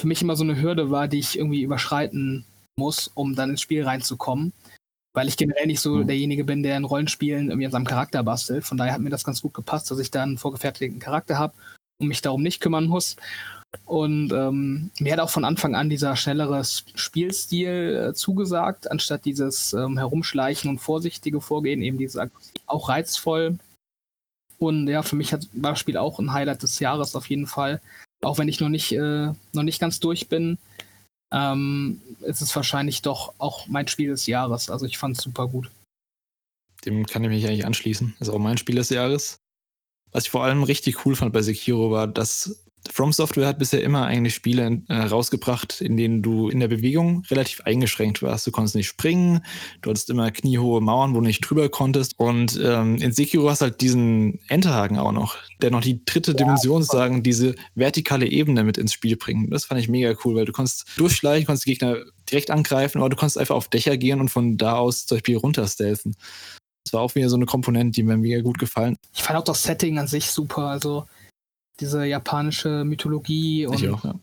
für mich immer so eine Hürde war, die ich irgendwie überschreiten muss, um dann ins Spiel reinzukommen. Weil ich generell nicht so mhm. derjenige bin, der in Rollenspielen irgendwie an seinem Charakter bastelt. Von daher hat mir das ganz gut gepasst, dass ich da einen vorgefertigten Charakter habe und mich darum nicht kümmern muss. Und ähm, mir hat auch von Anfang an dieser schnellere Spielstil äh, zugesagt, anstatt dieses ähm, Herumschleichen und vorsichtige Vorgehen, eben dieses auch reizvoll. Und ja, für mich hat, war das Spiel auch ein Highlight des Jahres auf jeden Fall. Auch wenn ich noch nicht, äh, noch nicht ganz durch bin, ähm, ist es wahrscheinlich doch auch mein Spiel des Jahres. Also ich fand es super gut.
Dem kann ich mich eigentlich anschließen. Ist auch mein Spiel des Jahres. Was ich vor allem richtig cool fand bei Sekiro war, dass From Software hat bisher immer eigentlich Spiele äh, rausgebracht, in denen du in der Bewegung relativ eingeschränkt warst. Du konntest nicht springen, du hattest immer kniehohe Mauern, wo du nicht drüber konntest. Und ähm, in Sekiro hast du halt diesen Enterhaken auch noch, der noch die dritte ja, Dimension sagen, diese vertikale Ebene mit ins Spiel bringt. Das fand ich mega cool, weil du konntest durchschleichen, konntest die Gegner direkt angreifen, aber du konntest einfach auf Dächer gehen und von da aus zum Beispiel runterstelzen. Das war auch wieder so eine Komponente, die mir mega gut gefallen.
Ich fand auch das Setting an sich super. Also diese japanische Mythologie und auch, ja.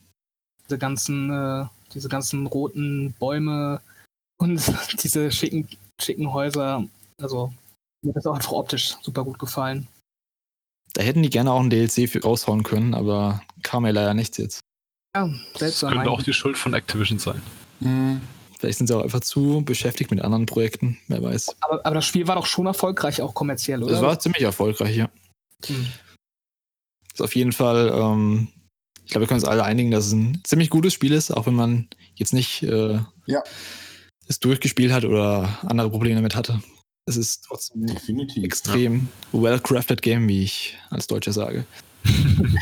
diese ganzen, äh, diese ganzen roten Bäume und diese schicken, schicken Häuser. Also mir hat das auch einfach optisch super gut gefallen.
Da hätten die gerne auch ein DLC für raushauen können, aber kam ja leider nichts jetzt.
Ja, seltsam. Das könnte auch die Schuld von Activision sein.
Mhm. Vielleicht sind sie auch einfach zu beschäftigt mit anderen Projekten, wer weiß.
Aber, aber das Spiel war doch schon erfolgreich, auch kommerziell, oder?
Es war ziemlich erfolgreich, ja. Mhm. Ist auf jeden Fall, ähm, ich glaube, wir können uns alle einigen, dass es ein ziemlich gutes Spiel ist, auch wenn man jetzt nicht äh, ja. es durchgespielt hat oder andere Probleme damit hatte. Es ist trotzdem Definitiv, extrem ja. well-crafted Game, wie ich als Deutscher sage.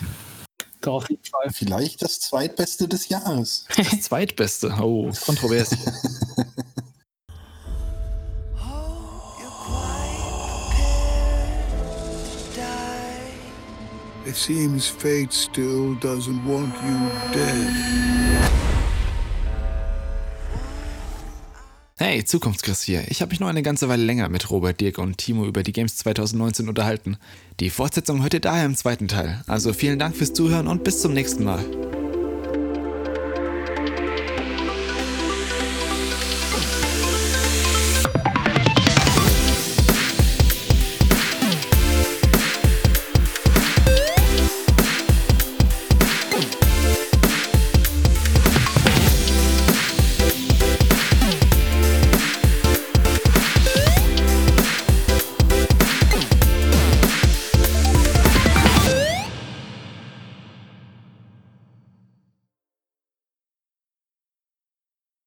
Auf jeden Fall. Vielleicht das zweitbeste des Jahres.
Das zweitbeste? Oh, kontrovers. It seems fate still doesn't want you dead. Hey, Zukunftschris hier. Ich habe mich noch eine ganze Weile länger mit Robert, Dirk und Timo über die Games 2019 unterhalten. Die Fortsetzung ihr daher im zweiten Teil. Also vielen Dank fürs Zuhören und bis zum nächsten Mal.